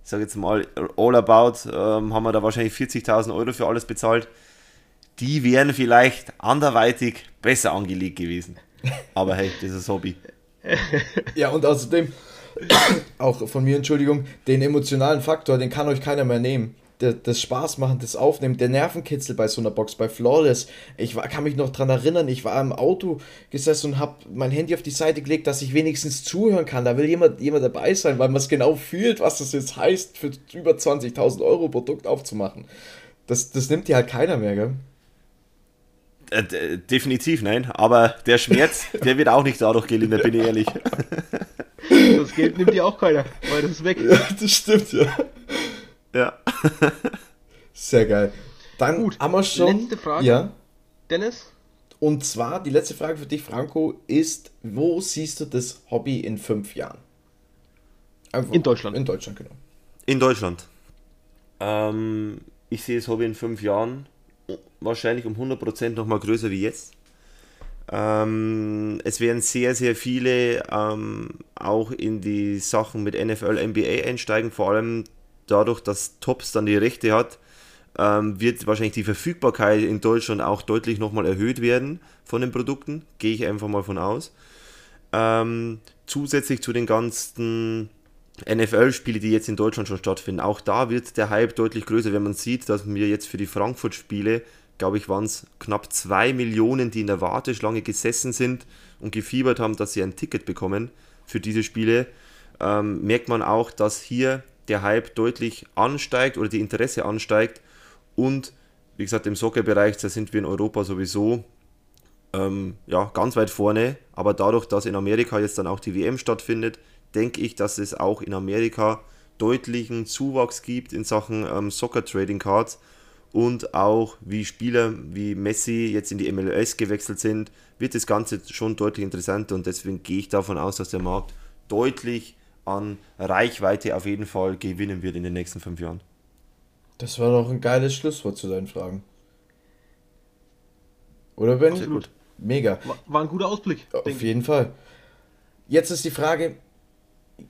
ich sage jetzt mal, all about, ähm, haben wir da wahrscheinlich 40.000 Euro für alles bezahlt. Die wären vielleicht anderweitig besser angelegt gewesen. Aber hey, das ist Hobby. ja, und außerdem, auch von mir Entschuldigung, den emotionalen Faktor, den kann euch keiner mehr nehmen. Das Spaß machen, das Aufnehmen, der Nervenkitzel bei so einer Box, bei Flawless. Ich war, kann mich noch daran erinnern, ich war im Auto gesessen und habe mein Handy auf die Seite gelegt, dass ich wenigstens zuhören kann. Da will jemand, jemand dabei sein, weil man es genau fühlt, was das jetzt heißt, für über 20.000 Euro Produkt aufzumachen. Das, das nimmt dir halt keiner mehr, gell? Äh, definitiv nein, aber der Schmerz, der wird auch nicht dadurch gelindert, bin ich ehrlich. Das Geld nimmt dir auch keiner, weil das ist weg. Ja, das stimmt, ja. Ja. Sehr geil. Dann Gut, haben wir schon. Letzte Frage. Ja. Dennis? Und zwar, die letzte Frage für dich, Franco, ist: Wo siehst du das Hobby in fünf Jahren? Einfach in Deutschland. In Deutschland, genau. In Deutschland. Ähm, ich sehe das Hobby in fünf Jahren wahrscheinlich um 100% nochmal größer wie jetzt. Ähm, es werden sehr, sehr viele ähm, auch in die Sachen mit NFL, NBA einsteigen, vor allem dadurch, dass Tops dann die Rechte hat, ähm, wird wahrscheinlich die Verfügbarkeit in Deutschland auch deutlich nochmal erhöht werden von den Produkten, gehe ich einfach mal von aus. Ähm, zusätzlich zu den ganzen NFL-Spiele, die jetzt in Deutschland schon stattfinden, auch da wird der Hype deutlich größer, wenn man sieht, dass wir jetzt für die Frankfurt-Spiele glaube ich, waren es knapp zwei Millionen, die in der Warteschlange gesessen sind und gefiebert haben, dass sie ein Ticket bekommen für diese Spiele, ähm, merkt man auch, dass hier der Hype deutlich ansteigt oder die Interesse ansteigt. Und wie gesagt, im Soccer-Bereich, da sind wir in Europa sowieso ähm, ja, ganz weit vorne, aber dadurch, dass in Amerika jetzt dann auch die WM stattfindet, denke ich, dass es auch in Amerika deutlichen Zuwachs gibt in Sachen ähm, Soccer-Trading Cards. Und auch wie Spieler wie Messi jetzt in die MLS gewechselt sind, wird das Ganze schon deutlich interessanter. Und deswegen gehe ich davon aus, dass der Markt deutlich an Reichweite auf jeden Fall gewinnen wird in den nächsten fünf Jahren. Das war doch ein geiles Schlusswort zu deinen Fragen. Oder Ben? Absolut. Mega. War, ein guter Ausblick. Auf jeden Fall. Jetzt ist die Frage,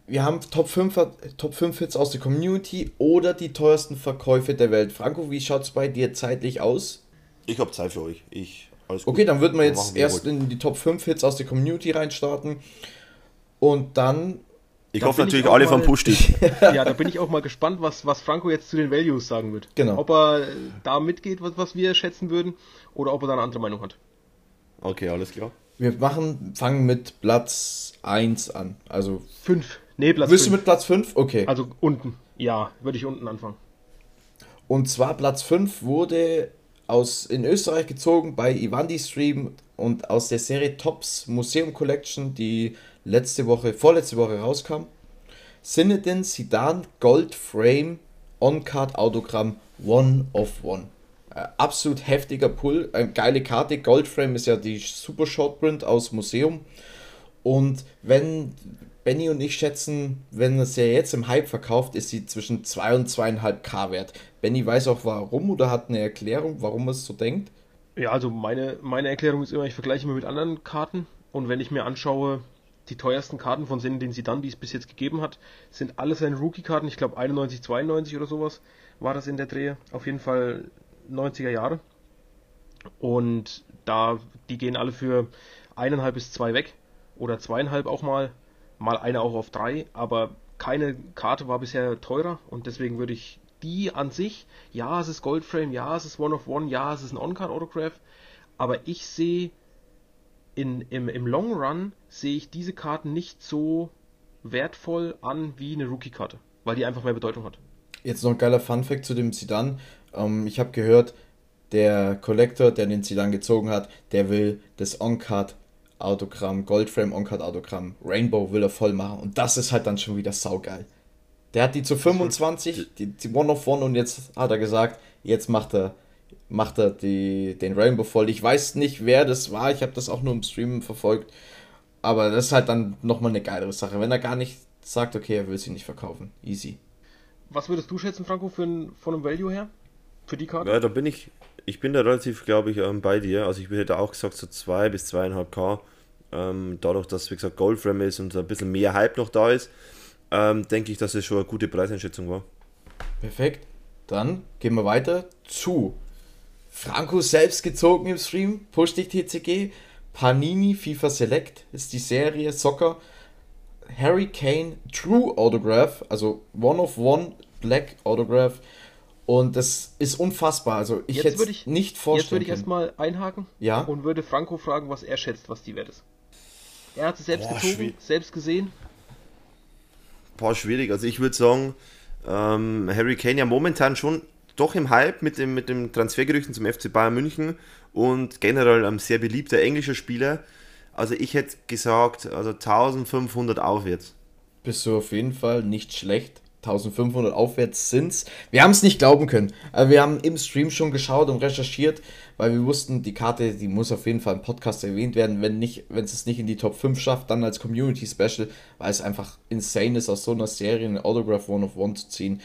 wir haben Top 5, Top 5 Hits aus der Community oder die teuersten Verkäufe der Welt. Franco, wie schaut es bei dir zeitlich aus? Ich habe Zeit für euch. Ich, okay, dann würden wir jetzt erst in die Top 5 Hits aus der Community reinstarten. Und dann. Ich hoffe natürlich alle vom Push Ja, da bin ich auch mal gespannt, was, was Franco jetzt zu den Values sagen wird. Genau. Ob er da mitgeht, was, was wir schätzen würden, oder ob er da eine andere Meinung hat. Okay, alles klar. Wir machen, fangen mit Platz 1 an. Also 5. Nee, Platz Willst 5. du mit Platz 5? Okay. Also unten. Ja, würde ich unten anfangen. Und zwar Platz 5 wurde aus in Österreich gezogen bei Ivandi Stream und aus der Serie Tops Museum Collection, die letzte Woche, vorletzte Woche rauskam. Zinedine Sidan Gold Frame On-Card Autogramm One of One. Äh, absolut heftiger Pull, eine geile Karte. Goldframe ist ja die Super Shortprint aus Museum. Und wenn Benny und ich schätzen, wenn es ja jetzt im Hype verkauft, ist sie zwischen 2 und 2,5 K wert. Benny weiß auch warum oder hat eine Erklärung, warum er es so denkt? Ja, also meine, meine Erklärung ist immer, ich vergleiche immer mit anderen Karten und wenn ich mir anschaue, die teuersten Karten von denen, den sie dann, die es bis jetzt gegeben hat, sind alle seine Rookie-Karten. Ich glaube 91, 92 oder sowas war das in der Drehe. Auf jeden Fall 90er Jahre. Und da, die gehen alle für eineinhalb bis zwei weg. Oder zweieinhalb auch mal. Mal eine auch auf drei. Aber keine Karte war bisher teurer. Und deswegen würde ich die an sich, ja, es ist Goldframe, ja, es ist One of One, ja, es ist ein On-Card-Autograph. Aber ich sehe in, im, im Long Run sehe ich diese Karten nicht so wertvoll an wie eine Rookie-Karte, weil die einfach mehr Bedeutung hat. Jetzt noch ein geiler Fun-Fact zu dem Zidane. Ähm, ich habe gehört, der Collector, der den Zidane gezogen hat, der will das On-Card Autogramm, Goldframe On-Card Autogramm, Rainbow will er voll machen und das ist halt dann schon wieder saugeil. Der hat die zu 25, die, die One of One und jetzt hat er gesagt, jetzt macht er, macht er die, den Rainbow voll. Ich weiß nicht, wer das war, ich habe das auch nur im Stream verfolgt, aber das ist halt dann nochmal eine geilere Sache, wenn er gar nicht sagt, okay, er will sie nicht verkaufen. Easy. Was würdest du schätzen, Franco, für ein, von einem Value her? Für die Karte? Ja, da bin ich, ich bin da relativ, glaube ich, ähm, bei dir. Also ich hätte auch gesagt, so 2 bis 2,5 K. Ähm, dadurch, dass, wie gesagt, Goldframe ist und ein bisschen mehr Hype noch da ist, ähm, denke ich, dass es schon eine gute Preiseinschätzung war. Perfekt. Dann gehen wir weiter zu Franco selbst gezogen im Stream, Push dich TCG, Panini FIFA Select ist die Serie Soccer, Harry Kane True Autograph, also One of One Black Autograph und das ist unfassbar. Also ich Jetzt hätte ich- nicht Jetzt vorstellen würde ich erstmal einhaken Ja. und würde Franco fragen, was er schätzt, was die wert ist. Er hat es selbst Boah, gezogen, selbst gesehen. Boah, schwierig. Also ich würde sagen, ähm, Harry Kane ja momentan schon doch im Hype mit dem, mit dem Transfergerüchten zum FC Bayern München und generell ein sehr beliebter englischer Spieler. Also ich hätte gesagt, also 1500 aufwärts. bist du auf jeden Fall nicht schlecht. 1500 aufwärts sind's. Wir haben es nicht glauben können. Aber wir haben im Stream schon geschaut und recherchiert, weil wir wussten, die Karte, die muss auf jeden Fall im Podcast erwähnt werden. Wenn nicht, wenn es es nicht in die Top 5 schafft, dann als Community Special, weil es einfach insane ist, aus so einer Serie eine Autograph One of One zu ziehen.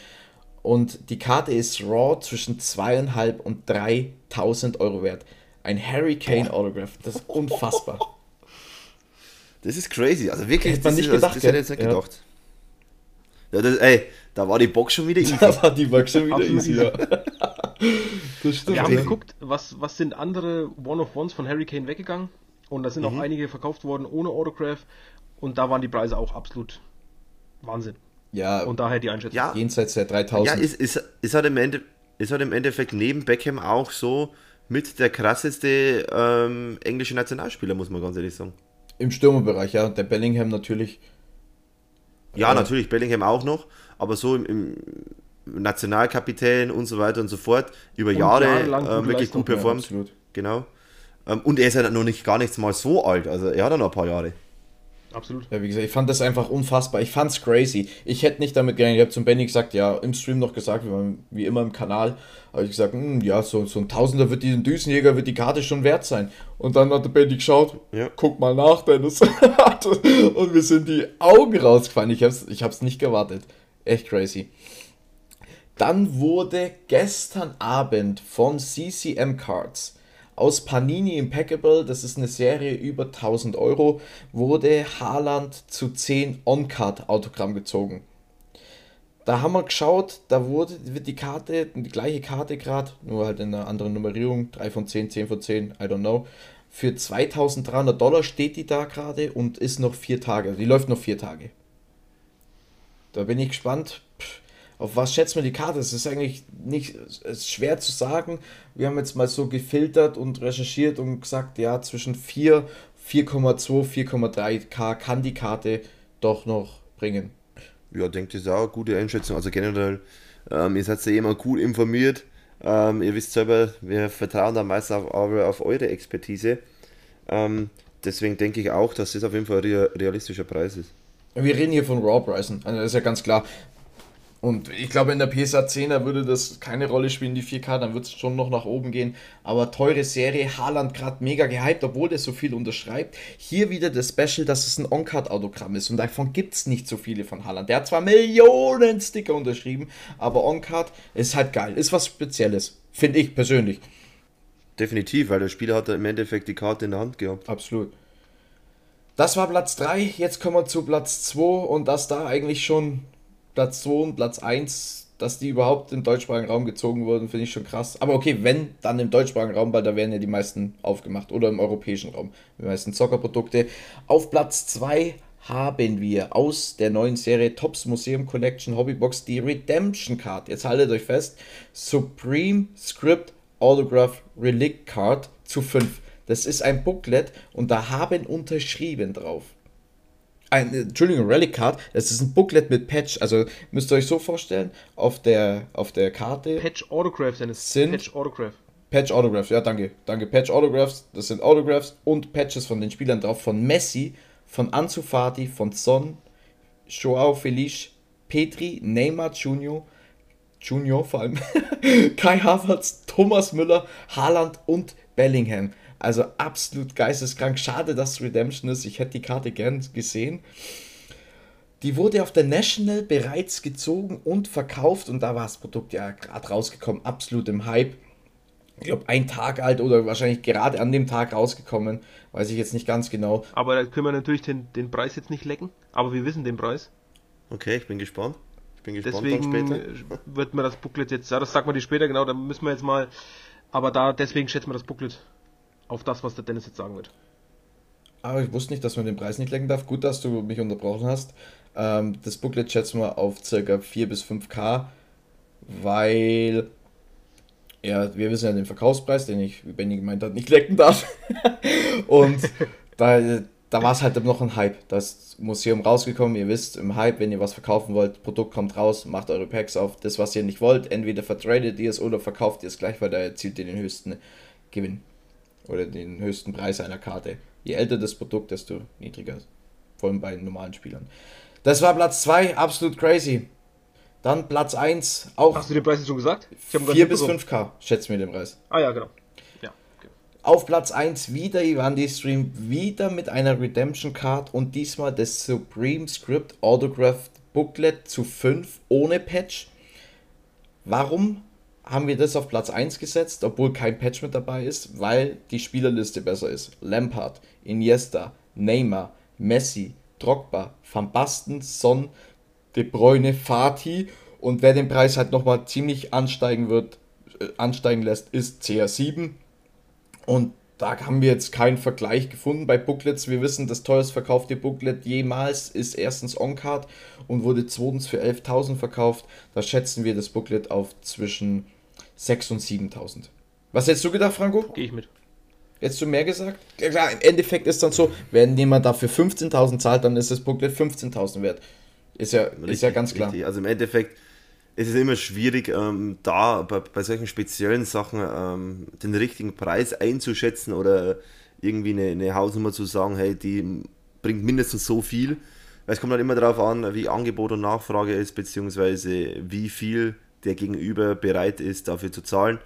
Und die Karte ist raw zwischen 2.500 und 3.000 Euro wert. Ein Harry Kane Autograph. Das ist unfassbar. Das ist crazy. Also wirklich, Hätte man das, nicht ist, gedacht, das hätte ich jetzt nicht Ja. gedacht. Ja, das, ey, da war die Box schon wieder easy. Da war die Box schon wieder Absolut easy, ja. Das stimmt. Wir haben geguckt, was, was sind andere One-of-Ones von Harry Kane weggegangen. Und da sind Mhm. auch einige verkauft worden ohne Autograph. Und da waren die Preise auch absolut Wahnsinn. Ja, Und daher die Einschätzung. Ja, jenseits der 3000. ja ist, ist, ist, halt im Ende, ist halt im Endeffekt neben Beckham auch so mit der krasseste ähm, englische Nationalspieler, muss man ganz ehrlich sagen. Im Stürmerbereich, ja. Der Bellingham natürlich. Ja, Ja. natürlich, Bellingham auch noch, aber so im, im Nationalkapitän und so weiter und so fort, über Und Jahre ähm, wirklich gut Ja, performt. absolut. genau. Ähm, und er ist ja noch nicht gar nichts mal so alt, also er hat ja noch ein paar Jahre. Absolut. Ja, wie gesagt, ich fand das einfach unfassbar. Ich fand's crazy. Ich hätte nicht damit gerechnet. Ich habe zum Benny gesagt, ja, im Stream noch gesagt, wie, wie immer im Kanal, habe ich gesagt, hm, ja, so, so ein Tausender wird diesen Düsenjäger, wird die Karte schon wert sein. Und dann hat der Benny geschaut, Ja. guck mal nach, Dennis. Und wir sind die Augen rausgefallen. Ich hab's, ich hab's nicht gewartet. Echt crazy. Dann wurde gestern Abend von CCM Cards aus Panini Impeccable, das ist eine Serie über 1000 Euro, wurde Haaland zu 10 On-Card Autogramm gezogen. Da haben wir geschaut, da wurde, wird die Karte, die gleiche Karte gerade, nur halt in einer anderen Nummerierung, 3 von 10, 10 von 10, I don't know. Für 2300 Dollar steht die da gerade und ist noch vier Tage, die läuft noch vier Tage. Da bin ich gespannt, auf was schätzt man die Karte? Es ist eigentlich nicht ist schwer zu sagen. Wir haben jetzt mal so gefiltert und recherchiert und gesagt, ja, zwischen 4, 4,2, 4,3k kann die Karte doch noch bringen. Ja, denkt das ist auch eine gute Einschätzung. Also generell, ähm, ihr seid ja immer gut informiert. Ähm, ihr wisst selber, wir vertrauen da meist auf, auf, eure Expertise. Ähm, deswegen denke ich auch, dass das auf jeden Fall ein rea- realistischer Preis ist. Wir reden hier von Raw Pricen, also das ist ja ganz klar. Und ich glaube, in der PSA 10er würde das keine Rolle spielen, die 4K, dann wird es schon noch nach oben gehen. Aber teure Serie, Haaland gerade mega gehypt, obwohl der so viel unterschreibt. Hier wieder das Special, dass es ein On-Card-Autogramm ist. Und davon gibt es nicht so viele von Haaland. Der hat zwar Millionen Sticker unterschrieben, aber On-Card ist halt geil. Ist was Spezielles, finde ich persönlich. Definitiv, weil der Spieler hat im Endeffekt die Karte in der Hand gehabt. Absolut. Das war Platz 3, jetzt kommen wir zu Platz 2 und dass da eigentlich schon Platz 2 und Platz 1, dass die überhaupt im deutschsprachigen Raum gezogen wurden, finde ich schon krass. Aber okay, wenn, dann im deutschsprachigen Raum, weil da werden ja die meisten aufgemacht oder im europäischen Raum, die meisten Zockerprodukte. Auf Platz 2 haben wir aus der neuen Serie Tops Museum Collection Hobbybox die Redemption Card. Jetzt haltet euch fest, Supreme Script Autograph Relic Card zu 5. Das ist ein Booklet und da haben unterschrieben drauf. Ein, Entschuldigung, Relic Card, das ist ein Booklet mit Patch. Also müsst ihr euch so vorstellen, auf der, auf der Karte Patch Autograph, Dennis. Sind- Patch Autograph. Patch Autographs, ja danke, danke. Patch Autographs, das sind Autographs und Patches von den Spielern drauf, von Messi, von Ansu Fati, von Son, Joao Felice, Petri, Neymar Junior, Junior vor allem, Kai Havertz, Thomas Müller, Haaland und Bellingham. Also absolut geisteskrank. Schade, dass Redemption ist. Ich hätte die Karte gern gesehen. Die wurde auf der National bereits gezogen und verkauft und da war das Produkt ja gerade rausgekommen, absolut im Hype. Ich glaube, ein Tag alt oder wahrscheinlich gerade an dem Tag rausgekommen, weiß ich jetzt nicht ganz genau. Aber da können wir natürlich den, den Preis jetzt nicht lecken, aber wir wissen den Preis. Okay, ich bin gespannt. Ich bin gespannt deswegen wird mir das Booklet jetzt, ja, das sagt man die später genau, da müssen wir jetzt mal, aber da, deswegen schätzen wir das Booklet auf das, was der Dennis jetzt sagen wird. Aber ich wusste nicht, dass man den Preis nicht lecken darf. Gut, dass du mich unterbrochen hast. Ähm, das Booklet schätzen wir auf ca. 4 bis 5k, weil ja, wir wissen ja den Verkaufspreis, den ich, wie Benny gemeint hat, nicht lecken darf. Und da, da war es halt noch ein Hype. Das Museum rausgekommen, ihr wisst, im Hype, wenn ihr was verkaufen wollt, Produkt kommt raus, macht eure Packs auf. Das, was ihr nicht wollt, entweder vertradet ihr es oder verkauft ihr es gleich, weil da erzielt ihr den höchsten Gewinn. Oder den höchsten Preis einer Karte. Je älter das Produkt, desto niedriger. Vor allem bei normalen Spielern. Das war Platz 2, absolut crazy. Dann Platz 1, auch. Hast du den Preis jetzt schon gesagt? 4 bis 5K, schätzen wir den Preis. Ah ja, genau. Ja, okay. Auf Platz 1 wieder Ivandi Stream, wieder mit einer Redemption Card und diesmal das Supreme Script Autographed Booklet zu 5 ohne Patch. Warum haben wir das auf Platz 1 gesetzt, obwohl kein Patch mit dabei ist? Weil die Spielerliste besser ist. Lampard, Iniesta, Neymar, Messi, Drogba, Van Basten, Son, De Bruyne, Fati und wer den Preis halt nochmal ziemlich ansteigen wird, äh, ansteigen lässt, ist CR7 und da haben wir jetzt keinen Vergleich gefunden bei Booklets. Wir wissen, das teuerst verkaufte Booklet jemals ist erstens On-Card und wurde zweitens für 11.000 verkauft. Da schätzen wir das Booklet auf zwischen 6.000 und 7.000. Was hättest du gedacht, Franco? Gehe ich mit. Hättest du mehr gesagt? Ja, klar, im Endeffekt ist dann so, wenn jemand dafür 15.000 zahlt, dann ist das Booklet 15.000 wert. Ist ja, richtig, ist ja ganz klar. Richtig. Also im Endeffekt ist es immer schwierig, ähm, da bei, bei, solchen speziellen Sachen ähm, den richtigen Preis einzuschätzen oder irgendwie eine, eine Hausnummer zu sagen, hey, die bringt mindestens so viel. Es kommt dann immer darauf an, wie Angebot und Nachfrage ist, beziehungsweise wie viel der Gegenüber bereit ist, dafür zu zahlen.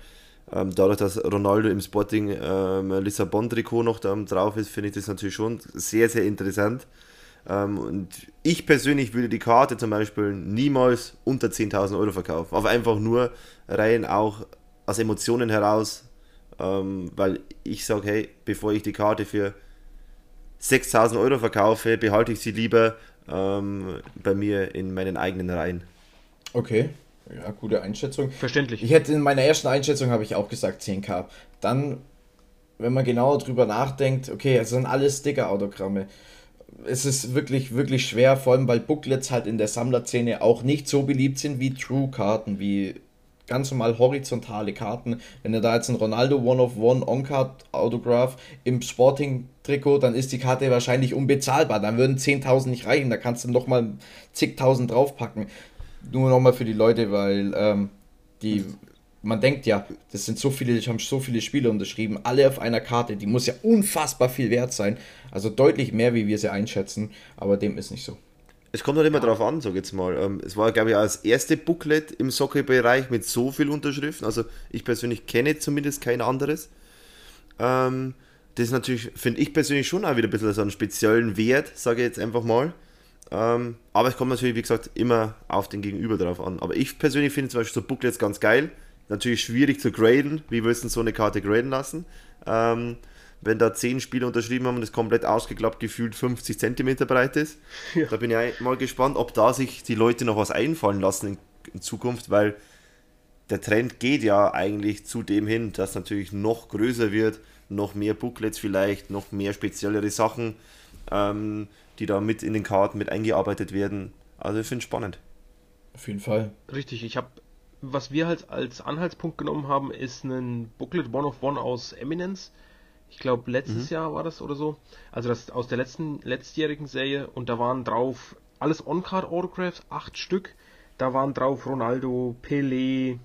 Ähm, dadurch, dass Ronaldo im Sporting ähm, Lissabon-Trikot noch da drauf ist, finde ich das natürlich schon sehr, sehr interessant. Ähm, und ich persönlich würde die Karte zum Beispiel niemals unter 10.000 Euro verkaufen. Aber einfach nur rein auch aus Emotionen heraus, ähm, weil ich sage, hey, bevor ich die Karte für 6.000 Euro verkaufe, behalte ich sie lieber ähm, bei mir in meinen eigenen Reihen. Okay. Ja, gute Einschätzung. Verständlich. Ich hätte in meiner ersten Einschätzung habe ich auch gesagt 10k. Dann, wenn man genauer drüber nachdenkt, okay, es sind alles Sticker-Autogramme. Es ist wirklich, wirklich schwer, vor allem weil Booklets halt in der Sammlerszene auch nicht so beliebt sind wie True-Karten, wie ganz normal horizontale Karten. Wenn du da jetzt ein Ronaldo One-of-One On-Card Autograph im Sporting-Trikot, dann ist die Karte wahrscheinlich unbezahlbar. Dann würden 10.000 nicht reichen, da kannst du nochmal zigtausend draufpacken nur nochmal für die Leute, weil ähm, die, man denkt ja, das sind so viele, ich habe so viele Spiele unterschrieben, alle auf einer Karte, die muss ja unfassbar viel wert sein. Also deutlich mehr, wie wir sie einschätzen, aber dem ist nicht so. Es kommt halt immer drauf an, sag jetzt mal. Ähm, es war, glaube ich, auch das erste Booklet im Soccer-Bereich mit so viel Unterschriften. Also ich persönlich kenne zumindest kein anderes. Ähm, das ist natürlich, finde ich persönlich schon auch wieder ein bisschen so einen speziellen Wert, sage ich jetzt einfach mal. Ähm, aber es kommt natürlich, wie gesagt, immer auf den Gegenüber drauf an. Aber ich persönlich finde zum Beispiel so Booklets ganz geil. Natürlich schwierig zu graden. Wie willst du so eine Karte graden lassen? Ähm, wenn da 10 Spieler unterschrieben haben und es komplett ausgeklappt gefühlt 50 cm breit ist. Ja. Da bin ich mal gespannt, ob da sich die Leute noch was einfallen lassen in, in Zukunft, weil der Trend geht ja eigentlich zu dem hin, dass natürlich noch größer wird, noch mehr Booklets vielleicht, noch mehr speziellere Sachen. Ähm, die da mit in den Karten mit eingearbeitet werden. Also ich finde es spannend. Auf jeden Fall. Richtig, ich habe, was wir halt als Anhaltspunkt genommen haben, ist ein Booklet One of One aus Eminence. Ich glaube, letztes mhm. Jahr war das oder so. Also das aus der letzten, letztjährigen Serie und da waren drauf alles On-Card Autographs, acht Stück. Da waren drauf Ronaldo, Pelé,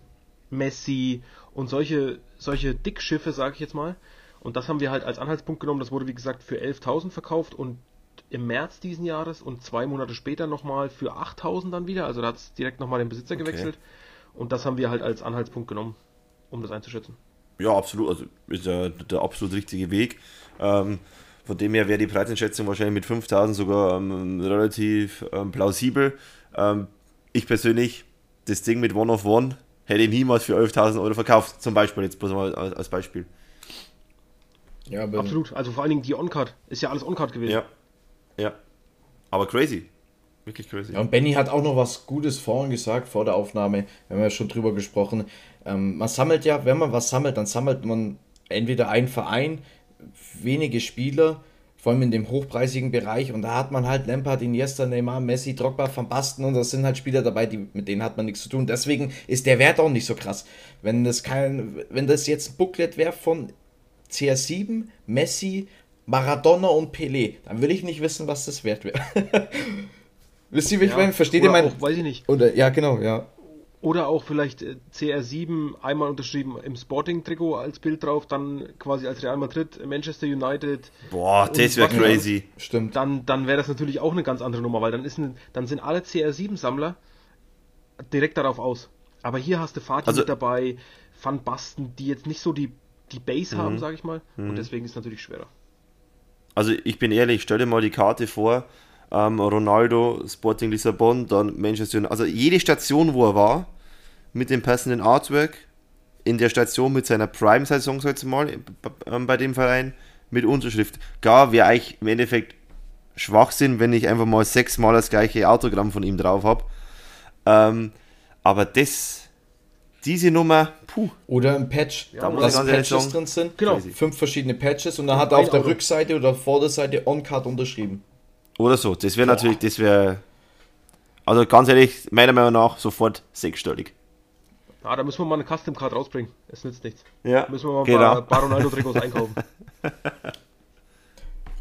Messi und solche, solche Dickschiffe, sage ich jetzt mal. Und das haben wir halt als Anhaltspunkt genommen. Das wurde, wie gesagt, für 11.000 verkauft und im März diesen Jahres und zwei Monate später nochmal für 8000 dann wieder. Also da hat es direkt nochmal den Besitzer Okay. gewechselt. Und das haben wir halt als Anhaltspunkt genommen, um das einzuschätzen. Ja, absolut. Also ist ja der absolut richtige Weg. Ähm, von dem her wäre die Preiseinschätzung wahrscheinlich mit 5000 sogar ähm, relativ ähm, plausibel. Ähm, ich persönlich, das Ding mit One of One hätte ich niemals für 11.000 Euro verkauft. Zum Beispiel, jetzt bloß mal als Beispiel. Ja, aber Absolut. Also vor allen Dingen die On-Card. Ist ja alles On-Card gewesen. Ja. Ja. Aber crazy. Wirklich crazy. Ja, und Benny hat auch noch was Gutes vorhin gesagt, vor der Aufnahme. Wir haben ja schon drüber gesprochen. Ähm, man sammelt ja, wenn man was sammelt, dann sammelt man entweder einen Verein, wenige Spieler, vor allem in dem hochpreisigen Bereich. Und da hat man halt Lampard, Iniesta, Neymar, Messi, Drogba, Van Basten und das sind halt Spieler dabei, die, mit denen hat man nichts zu tun. Deswegen ist der Wert auch nicht so krass. Wenn das kein, wenn das jetzt ein Booklet wäre von CR7, Messi, Maradona und Pelé, dann will ich nicht wissen, was das wert wäre. Wisst ihr, wie ich Ja, meine? Versteht ihr oder mein... auch, weiß ich nicht. Oder, ja, genau, ja. Oder auch vielleicht äh, CR7 einmal unterschrieben im Sporting-Trikot als Bild drauf, dann quasi als Real Madrid, Manchester United. Boah, das wäre crazy. Stimmt. Dann, dann wäre das natürlich auch eine ganz andere Nummer, weil dann, ist ein, dann sind alle CR7-Sammler direkt darauf aus. Aber hier hast du Fatih Also- mit dabei, Van Basten, die jetzt nicht so die, die Base haben, Mhm. sage ich mal. Und deswegen ist es natürlich schwerer. Also ich bin ehrlich, stell dir mal die Karte vor. Ähm, Ronaldo, Sporting Lissabon, dann Manchester United. Also jede Station, wo er war, mit dem passenden Artwork, in der Station mit seiner Prime-Saison, sag ich mal, ähm, bei dem Verein, mit Unterschrift. Gar wäre eigentlich im Endeffekt Schwachsinn, wenn ich einfach mal sechsmal das gleiche Autogramm von ihm drauf habe. Ähm, aber das, diese Nummer, puh, Oder ein Patch, Da muss dass Patches drin sind. Genau. crazy. Fünf verschiedene Patches und dann Und hat er auf ein der Auto. Rückseite oder Vorderseite On-Card unterschrieben. Oder so. Das wäre natürlich, das wäre. Also ganz ehrlich, meiner Meinung nach sofort sechsstellig. Ah, da müssen wir mal eine Custom Card rausbringen. Es nützt nichts. Ja, Da müssen wir mal ein genau. paar, paar Ronaldo-Trikots einkaufen.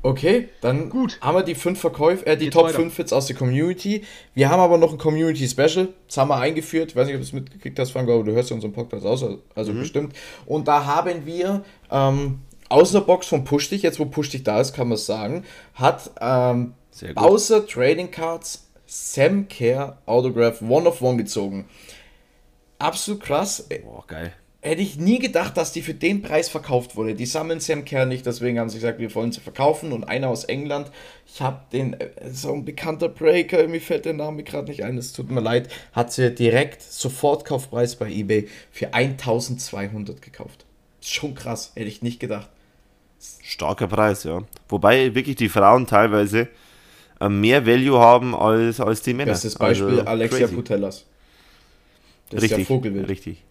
Okay, dann Gut. haben wir die fünf Verkäufe, äh, die Geht's Top weiter. 5 jetzt aus der Community. Wir haben aber noch ein Community Special. Das haben wir eingeführt. Ich weiß nicht, ob du es mitgekriegt hast, Frank, aber du hörst ja unseren Podcast aus, also Mhm. bestimmt. Und da haben wir ähm, aus der Box von Push Dich, jetzt wo Push Dich da ist, kann man es sagen, hat ähm, Sehr gut. Bowser Trading Cards Sam Care Autograph One of One gezogen. Absolut krass. Boah, geil. Hätte ich nie gedacht, dass die für den Preis verkauft wurde. Die sammeln Sam Kerr nicht, deswegen haben sie gesagt, wir wollen sie verkaufen. Und einer aus England, ich habe den, äh, so ein bekannter Breaker, mir fällt der Name gerade nicht ein, es tut mir leid, hat sie direkt Sofortkaufpreis bei eBay für 1200 gekauft. Ist schon krass, hätte ich nicht gedacht. Starker Preis, ja. Wobei wirklich die Frauen teilweise äh, mehr Value haben als, als die Männer. Bestes Beispiel Also, Alexia crazy. Putellas. Das Richtig, ist ja Vogelwild. richtig.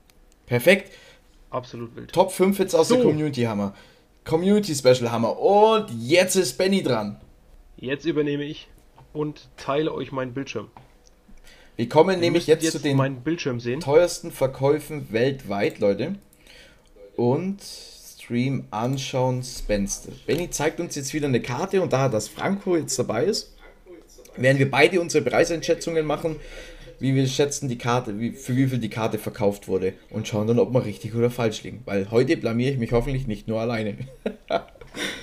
Perfekt. Absolut wild. Top 5 jetzt aus der So. Community Hammer. Community Special Hammer. Und jetzt ist Benny dran. Jetzt übernehme ich und teile euch meinen Bildschirm. Wir kommen Ihr nämlich müsst jetzt, zu den teuersten Verkäufen weltweit, Leute. Und Stream anschauen, Spenster. Benny zeigt uns jetzt wieder eine Karte und da das Franco jetzt dabei ist, werden wir beide unsere Preiseinschätzungen machen, wie wir schätzen die Karte, wie, für wie viel die Karte verkauft wurde und schauen dann, ob wir richtig oder falsch liegen. Weil heute blamiere ich mich hoffentlich nicht nur alleine.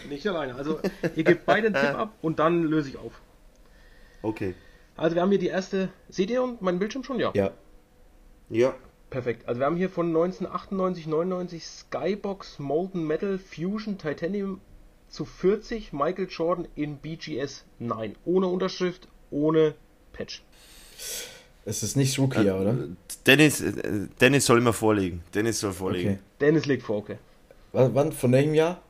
Nicht alleine. Also ihr gebt beide einen Tipp ab und dann löse ich auf. Okay. Also wir haben hier die erste. Seht ihr meinen Bildschirm schon? Ja. ja, Ja. Perfekt. Also wir haben hier von 1998, 99 Skybox Molten Metal Fusion Titanium zu 40 Michael Jordan in BGS 9. Ohne Unterschrift, ohne Patch. Es ist nicht Rookie, oder? Dennis, äh, Dennis soll immer vorlegen. Dennis soll vorlegen. Okay. Dennis legt vor, okay. W wann, von welchem Jahr?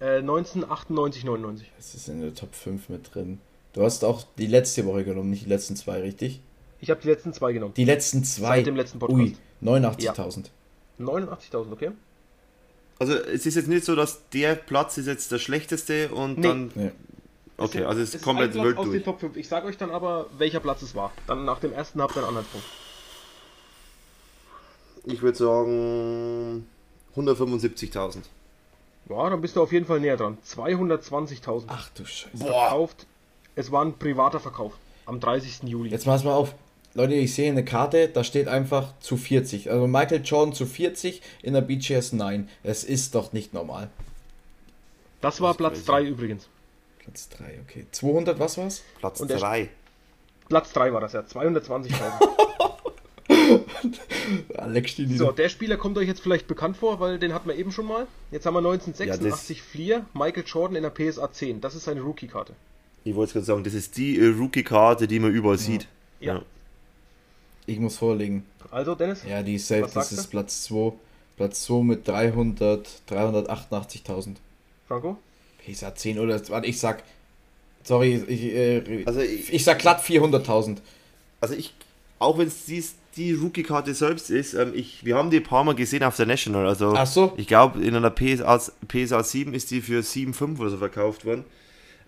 Äh, 1998, 99. Es ist in der Top 5 mit drin. Du hast auch die letzte Woche genommen, nicht die letzten zwei, richtig? Ich habe die letzten zwei genommen. Die letzten zwei. Seit dem letzten Podcast. Ui, 89.000. 89.000, okay? Also es ist jetzt nicht so, dass der Platz ist jetzt der schlechteste und Nee. dann. Nee. Okay, also es ist komplett ein Platz wild aus den durch. Top 5. Ich sage euch dann aber, welcher Platz es war. Dann nach dem ersten habt ihr einen Anhaltspunkt. Ich würde sagen 175.000. Ja, dann bist du auf jeden Fall näher dran. 220.000 Ach du Scheiße. verkauft. Es war ein privater Verkauf am 30. Juli. Jetzt mach's mal auf. Leute, ich sehe eine Karte, da steht einfach zu 40. Also Michael Jordan zu 40 in der BGS 9. Es ist doch nicht normal. Das war Das Platz crazy. 3 übrigens. Platz 3, okay. 200, was war's? Platz Und der- 3. Platz 3 war das ja, 220.000. Alex steht so, der Spieler kommt euch jetzt vielleicht bekannt vor, weil den hatten wir eben schon mal. Jetzt haben wir Ja, 1986 Fleer, Michael Jordan in der PSA 10. Das ist seine Rookie-Karte. Ich wollte gerade sagen, das ist die äh, Rookie-Karte, die man überall sieht. Ja. Ich muss vorlegen. Also, Dennis? Ja, die ist safe, das ist? Platz 2. Platz 2 mit 300, 388.000. Franco? PSA 10 oder, warte, ich sag, sorry, ich, äh, Also ich, ich sag glatt 400.000. also ich, auch wenn es die, die Rookie-Karte selbst ist, ähm, ich, wir haben die ein paar Mal gesehen auf der National. Also Ach so. ich glaube, in einer PSA, PSA 7 ist die für 7,5 oder so verkauft worden.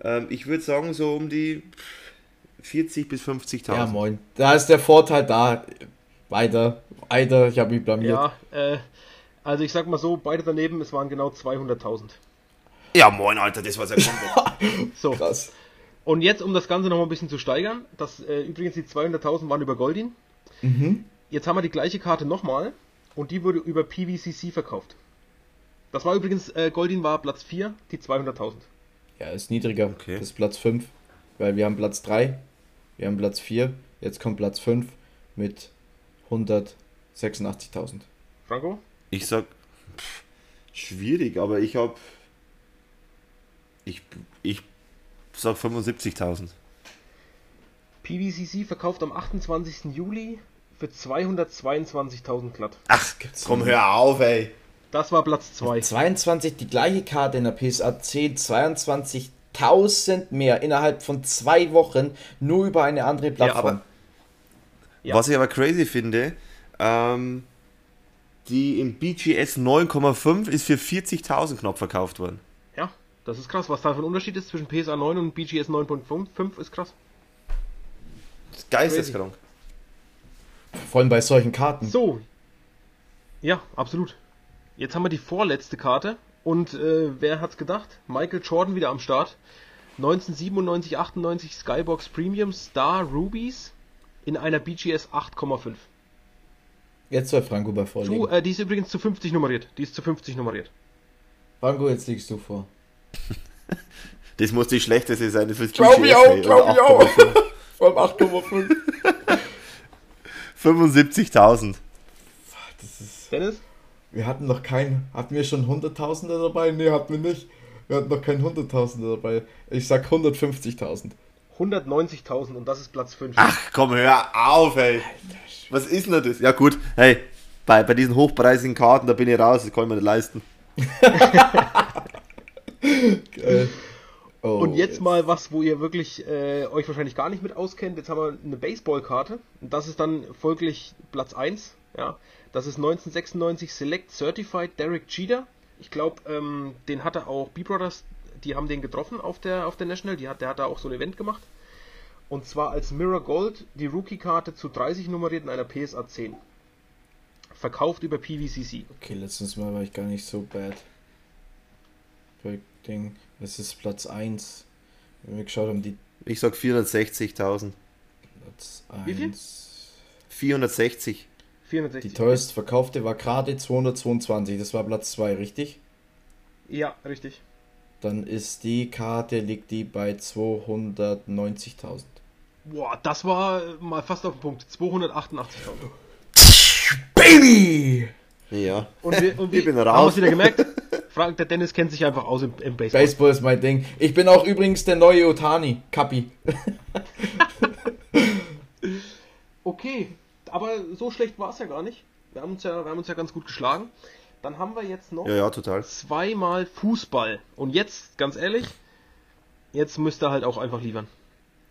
Ähm, ich würde sagen, so um die 40 bis 50.000. Ja, moin. Da ist der Vorteil da. Weiter, weiter, ich habe mich blamiert. Ja, äh, also ich sag mal so, beide daneben, es waren genau 200.000. Ja, moin, Alter, das war's ja komplett. So, Krass. und jetzt, um das Ganze noch mal ein bisschen zu steigern, das, äh, übrigens die 200.000 waren über Goldin. Mhm. Jetzt haben wir die gleiche Karte nochmal und die wurde über PVCC verkauft. Das war übrigens, äh, Goldin war Platz 4, die 200.000. Ja, ist niedriger. Okay. Das ist Platz 5. Weil wir haben Platz 3, wir haben Platz 4, jetzt kommt Platz 5 mit 186.000. Franco? Ich sag, pff, schwierig, aber ich hab, ich, ich sag 75.000. PVCC verkauft am 28. Juli für 222.000 glatt. Ach, komm, hör auf, ey. Das war Platz 2. 22, die gleiche Karte in der PSA 10, 22.000 mehr innerhalb von zwei Wochen, nur über eine andere Plattform. aber- Ja. Was ich aber crazy finde, ähm, die im BGS 9,5 ist für 40.000 knapp verkauft worden. Das ist krass. Was da für ein Unterschied ist zwischen PSA 9 und BGS 9.5 ist krass. Das ist geisteskrank. Vor allem bei solchen Karten. So. Ja, absolut. Jetzt haben wir die vorletzte Karte. Und äh, wer hat's gedacht? Michael Jordan wieder am Start. 1997, 98 Skybox Premium Star Rubies in einer BGS 8,5. Jetzt soll Franco bei vorlegen. Zu, äh, die ist übrigens zu 50 nummeriert. Die ist zu 50 nummeriert. Franco, jetzt liegst du vor. Das muss die schlechteste sein, das ist Glaub ich auch, ey, glaub oder ich auch. 8,5. Vor allem 8,5. 75.000. Dennis? Wir hatten noch keinen. Hatten wir schon Hunderttausende dabei? Nee, hatten wir nicht. Wir hatten noch keinen Hunderttausende dabei. Ich sag 150.000. 190.000 und das ist Platz 5. Ach komm, hör auf, ey. Was ist denn das? Ja gut, hey, bei, bei diesen hochpreisigen Karten, da bin ich raus, das kann ich mir nicht leisten. Geil. Oh, Und jetzt mal was, wo ihr wirklich äh, euch wahrscheinlich gar nicht mit auskennt. Jetzt haben wir eine Baseballkarte. Und das ist dann folglich Platz 1. Ja, das ist 1996 Select Certified Derek Jeter. Ich glaube, ähm, den hatte auch B-Brothers, die haben den getroffen auf der, auf der National. Die hat, der hat da auch so ein Event gemacht. Und zwar als Mirror Gold die Rookie-Karte zu 30 nummeriert in einer PSA 10. Verkauft über PVCC. Okay, letztens Mal war ich gar nicht so bad. Ding, das ist Platz 1. Wenn wir geschaut haben, die Ich sag 460.000. Platz Wie viel? 1. 460. 460. Die teuerst verkaufte war gerade 222. Das war Platz 2, richtig? Ja, richtig. Dann ist die Karte, liegt die bei 290.000. Boah, das war äh, mal fast auf den Punkt. 288.000. Baby! Ja. Und wir, und Ich wir bin haben raus. es wieder gemerkt. Frank, der Dennis kennt sich einfach aus im, im Baseball. Baseball ist mein Ding. Ich bin auch übrigens der neue Otani, Kapi. Okay, aber so schlecht war es ja gar nicht. Wir haben, uns ja, wir haben uns ja ganz gut geschlagen. Dann haben wir jetzt noch Ja, ja, total. zweimal Fußball. Und jetzt, ganz ehrlich, jetzt müsst ihr halt auch einfach liefern.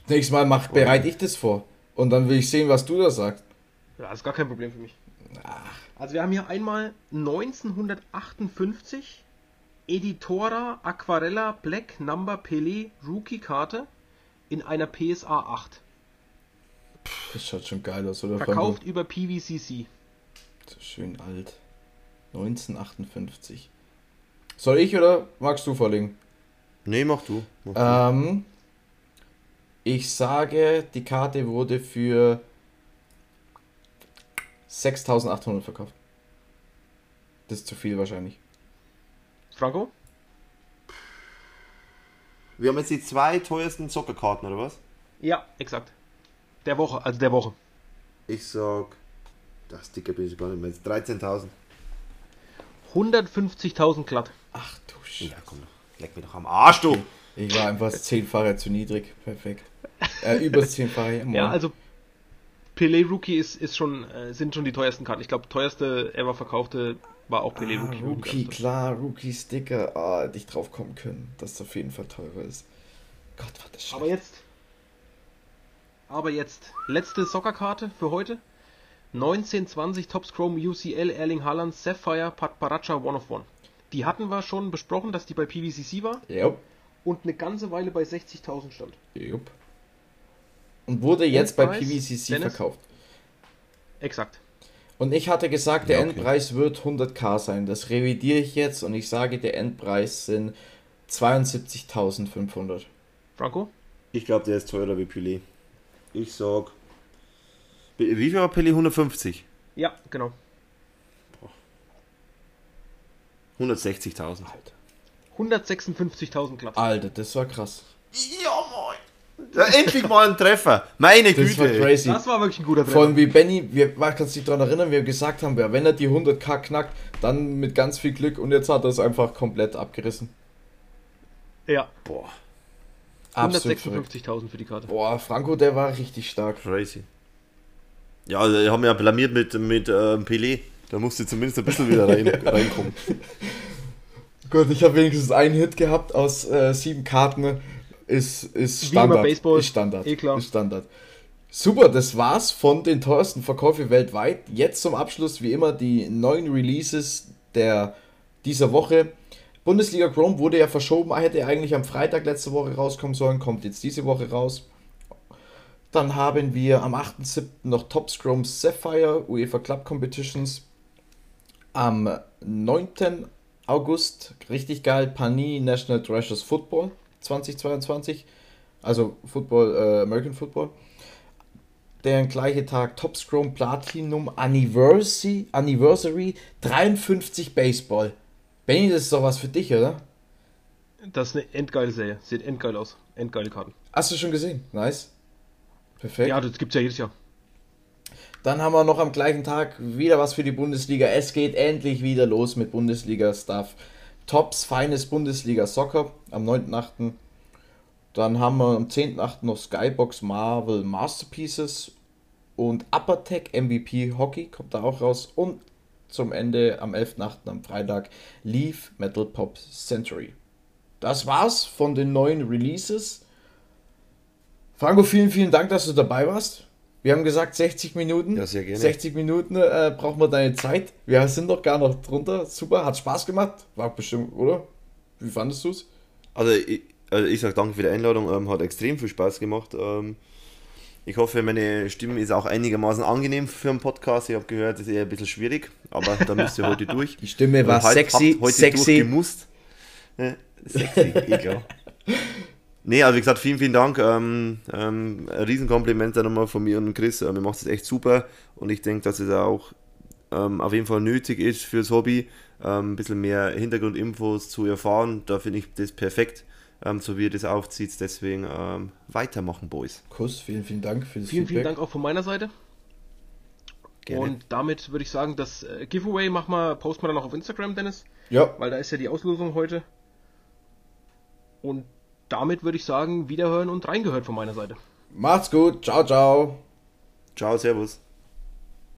Nächstes Mal mach, bereite ich das vor. Und dann will ich sehen, was du da sagst. Ja, ist gar kein Problem für mich. Also wir haben hier einmal 1958 Editora Aquarella Black Number Pelé Rookie Karte in einer PSA 8. Das schaut schon geil aus, oder? Verkauft über PVCC. So schön alt. 1958. Soll ich oder magst du vorlegen? Nee, mach du. Mach du. Ähm, ich sage, die Karte wurde für 6800 verkauft. Das ist zu viel wahrscheinlich. Franco? wir haben jetzt die zwei teuersten Zockerkarten, oder was? Ja, exakt. Der Woche, also der Woche. Ich sag, das dicke bin ich gar nicht mehr. 13.000. 150.000 glatt. Ach du Scheiße. Ja, komm, leck mir doch am Arsch, du. Ich war einfach das zehnfache zu niedrig. Perfekt. Äh, über das zehnfache. Ja, also Pelé Rookie ist, ist schon, äh, sind schon die teuersten Karten. Ich glaube, teuerste ever verkaufte war auch Pelé Ah, Rookie. Rookie, klar, Rookie-Sticker. Ah, hätte ich drauf kommen können, dass es auf jeden Fall teurer ist. Gott, war das scheiße. Aber jetzt. Aber jetzt. Letzte Soccerkarte für heute. 1920 Tops Chrome UCL Erling Haaland Sapphire Pat Paracha One of One. Die hatten wir schon besprochen, dass die bei PVCC war Jupp, und eine ganze Weile bei 60.000 stand. jupp. Und wurde jetzt bei PVCC Dennis? verkauft. Exakt. Und ich hatte gesagt, der Ja, okay. Endpreis wird 100k sein. Das revidiere ich jetzt und ich sage, der Endpreis sind 72.500. Franco? Ich glaube, der ist teurer wie Pelé. Ich sag. Wie viel war Pelé? 150? Ja, genau. 160.000. Alter. 156.000 glatt. Alter, das war krass. Ja, moin. Ja, endlich mal ein Treffer. Meine Das war Güte. crazy. Das war wirklich ein guter Vor Treffer. allem wie Benny, wir man kann sich daran erinnern, wie wir gesagt haben, wenn er die 100k knackt, dann mit ganz viel Glück und jetzt hat er es einfach komplett abgerissen. Ja, Boah, Absolut verrückt. 156.000 für die Karte. Boah, Franco, der war richtig stark. crazy. Ja, also, die haben ja blamiert mit, mit ähm, Pelé. Da musste zumindest ein bisschen wieder rein, reinkommen. Gut, ich habe wenigstens einen Hit gehabt aus äh, sieben Karten. Ist, ist Standard. Baseball. Ist Standard. Eh klar. Ist Standard. Super, das war's von den teuersten Verkäufen weltweit. Jetzt zum Abschluss wie immer die neuen Releases der dieser Woche. Bundesliga Chrome wurde ja verschoben, hätte eigentlich am Freitag letzte Woche rauskommen sollen, kommt jetzt diese Woche raus. Dann haben wir am 8.7. noch Top Chrome Sapphire UEFA Club Competitions. Am 9. August, richtig geil, Panini National Treasures Football 2022. Also Football, äh, American Football. Der gleiche Tag Top Chrome Platinum Anniversary, Anniversary 53 Baseball. Benny, das ist doch was für dich, oder? Das ist eine endgeile Serie. Sieht endgeil aus. Endgeile Karten. Hast du schon gesehen? Nice. Perfekt. Ja, das gibt's ja jedes Jahr. Dann haben wir noch am gleichen Tag wieder was für die Bundesliga. Es geht endlich wieder los mit Bundesliga-Stuff. Tops, feines Bundesliga Soccer am 9.8. Dann haben wir am 10.8. noch Skybox Marvel Masterpieces und Upper Tech MVP Hockey kommt da auch raus. Und zum Ende am 11.8. am Freitag Leaf Metal Pop Century. Das war's von den neuen Releases. Franco, vielen, vielen Dank, dass du dabei warst. Wir haben gesagt 60 Minuten. Ja, sehr gerne. 60 Minuten äh, brauchen wir deine Zeit. Wir sind doch gar noch drunter. Super, hat Spaß gemacht. War bestimmt, oder? Wie fandest du es? Also ich, also ich sage danke für die Einladung, ähm, hat extrem viel Spaß gemacht. Ähm, ich hoffe, meine Stimme ist auch einigermaßen angenehm für einen Podcast. Ich habe gehört, das ist eher ein bisschen schwierig, aber da müsst ihr heute durch. Die Stimme war halt- sexy, heute sexy. durchgemusst. Ja, sexy, klar. Nee, also wie gesagt, vielen, vielen Dank. Ähm, ähm, ein Riesenkompliment dann nochmal von mir und Chris. Ähm, ihr macht es echt super und ich denke, dass es auch ähm, auf jeden Fall nötig ist fürs Hobby, ähm, ein bisschen mehr Hintergrundinfos zu erfahren. Da finde ich das perfekt, ähm, so wie ihr das aufzieht. Deswegen ähm, weitermachen, Boys. Kuss, vielen, vielen Dank für das Vielen, vielen Feedback. Dank auch von meiner Seite. Gerne. Und damit würde ich sagen, das äh, Giveaway machen wir, posten wir dann noch auf Instagram, Dennis, Ja, weil da ist ja die Auslosung heute. Und damit würde ich sagen, wiederhören und reingehört von meiner Seite. macht's gut. Ciao, ciao. Ciao, Servus.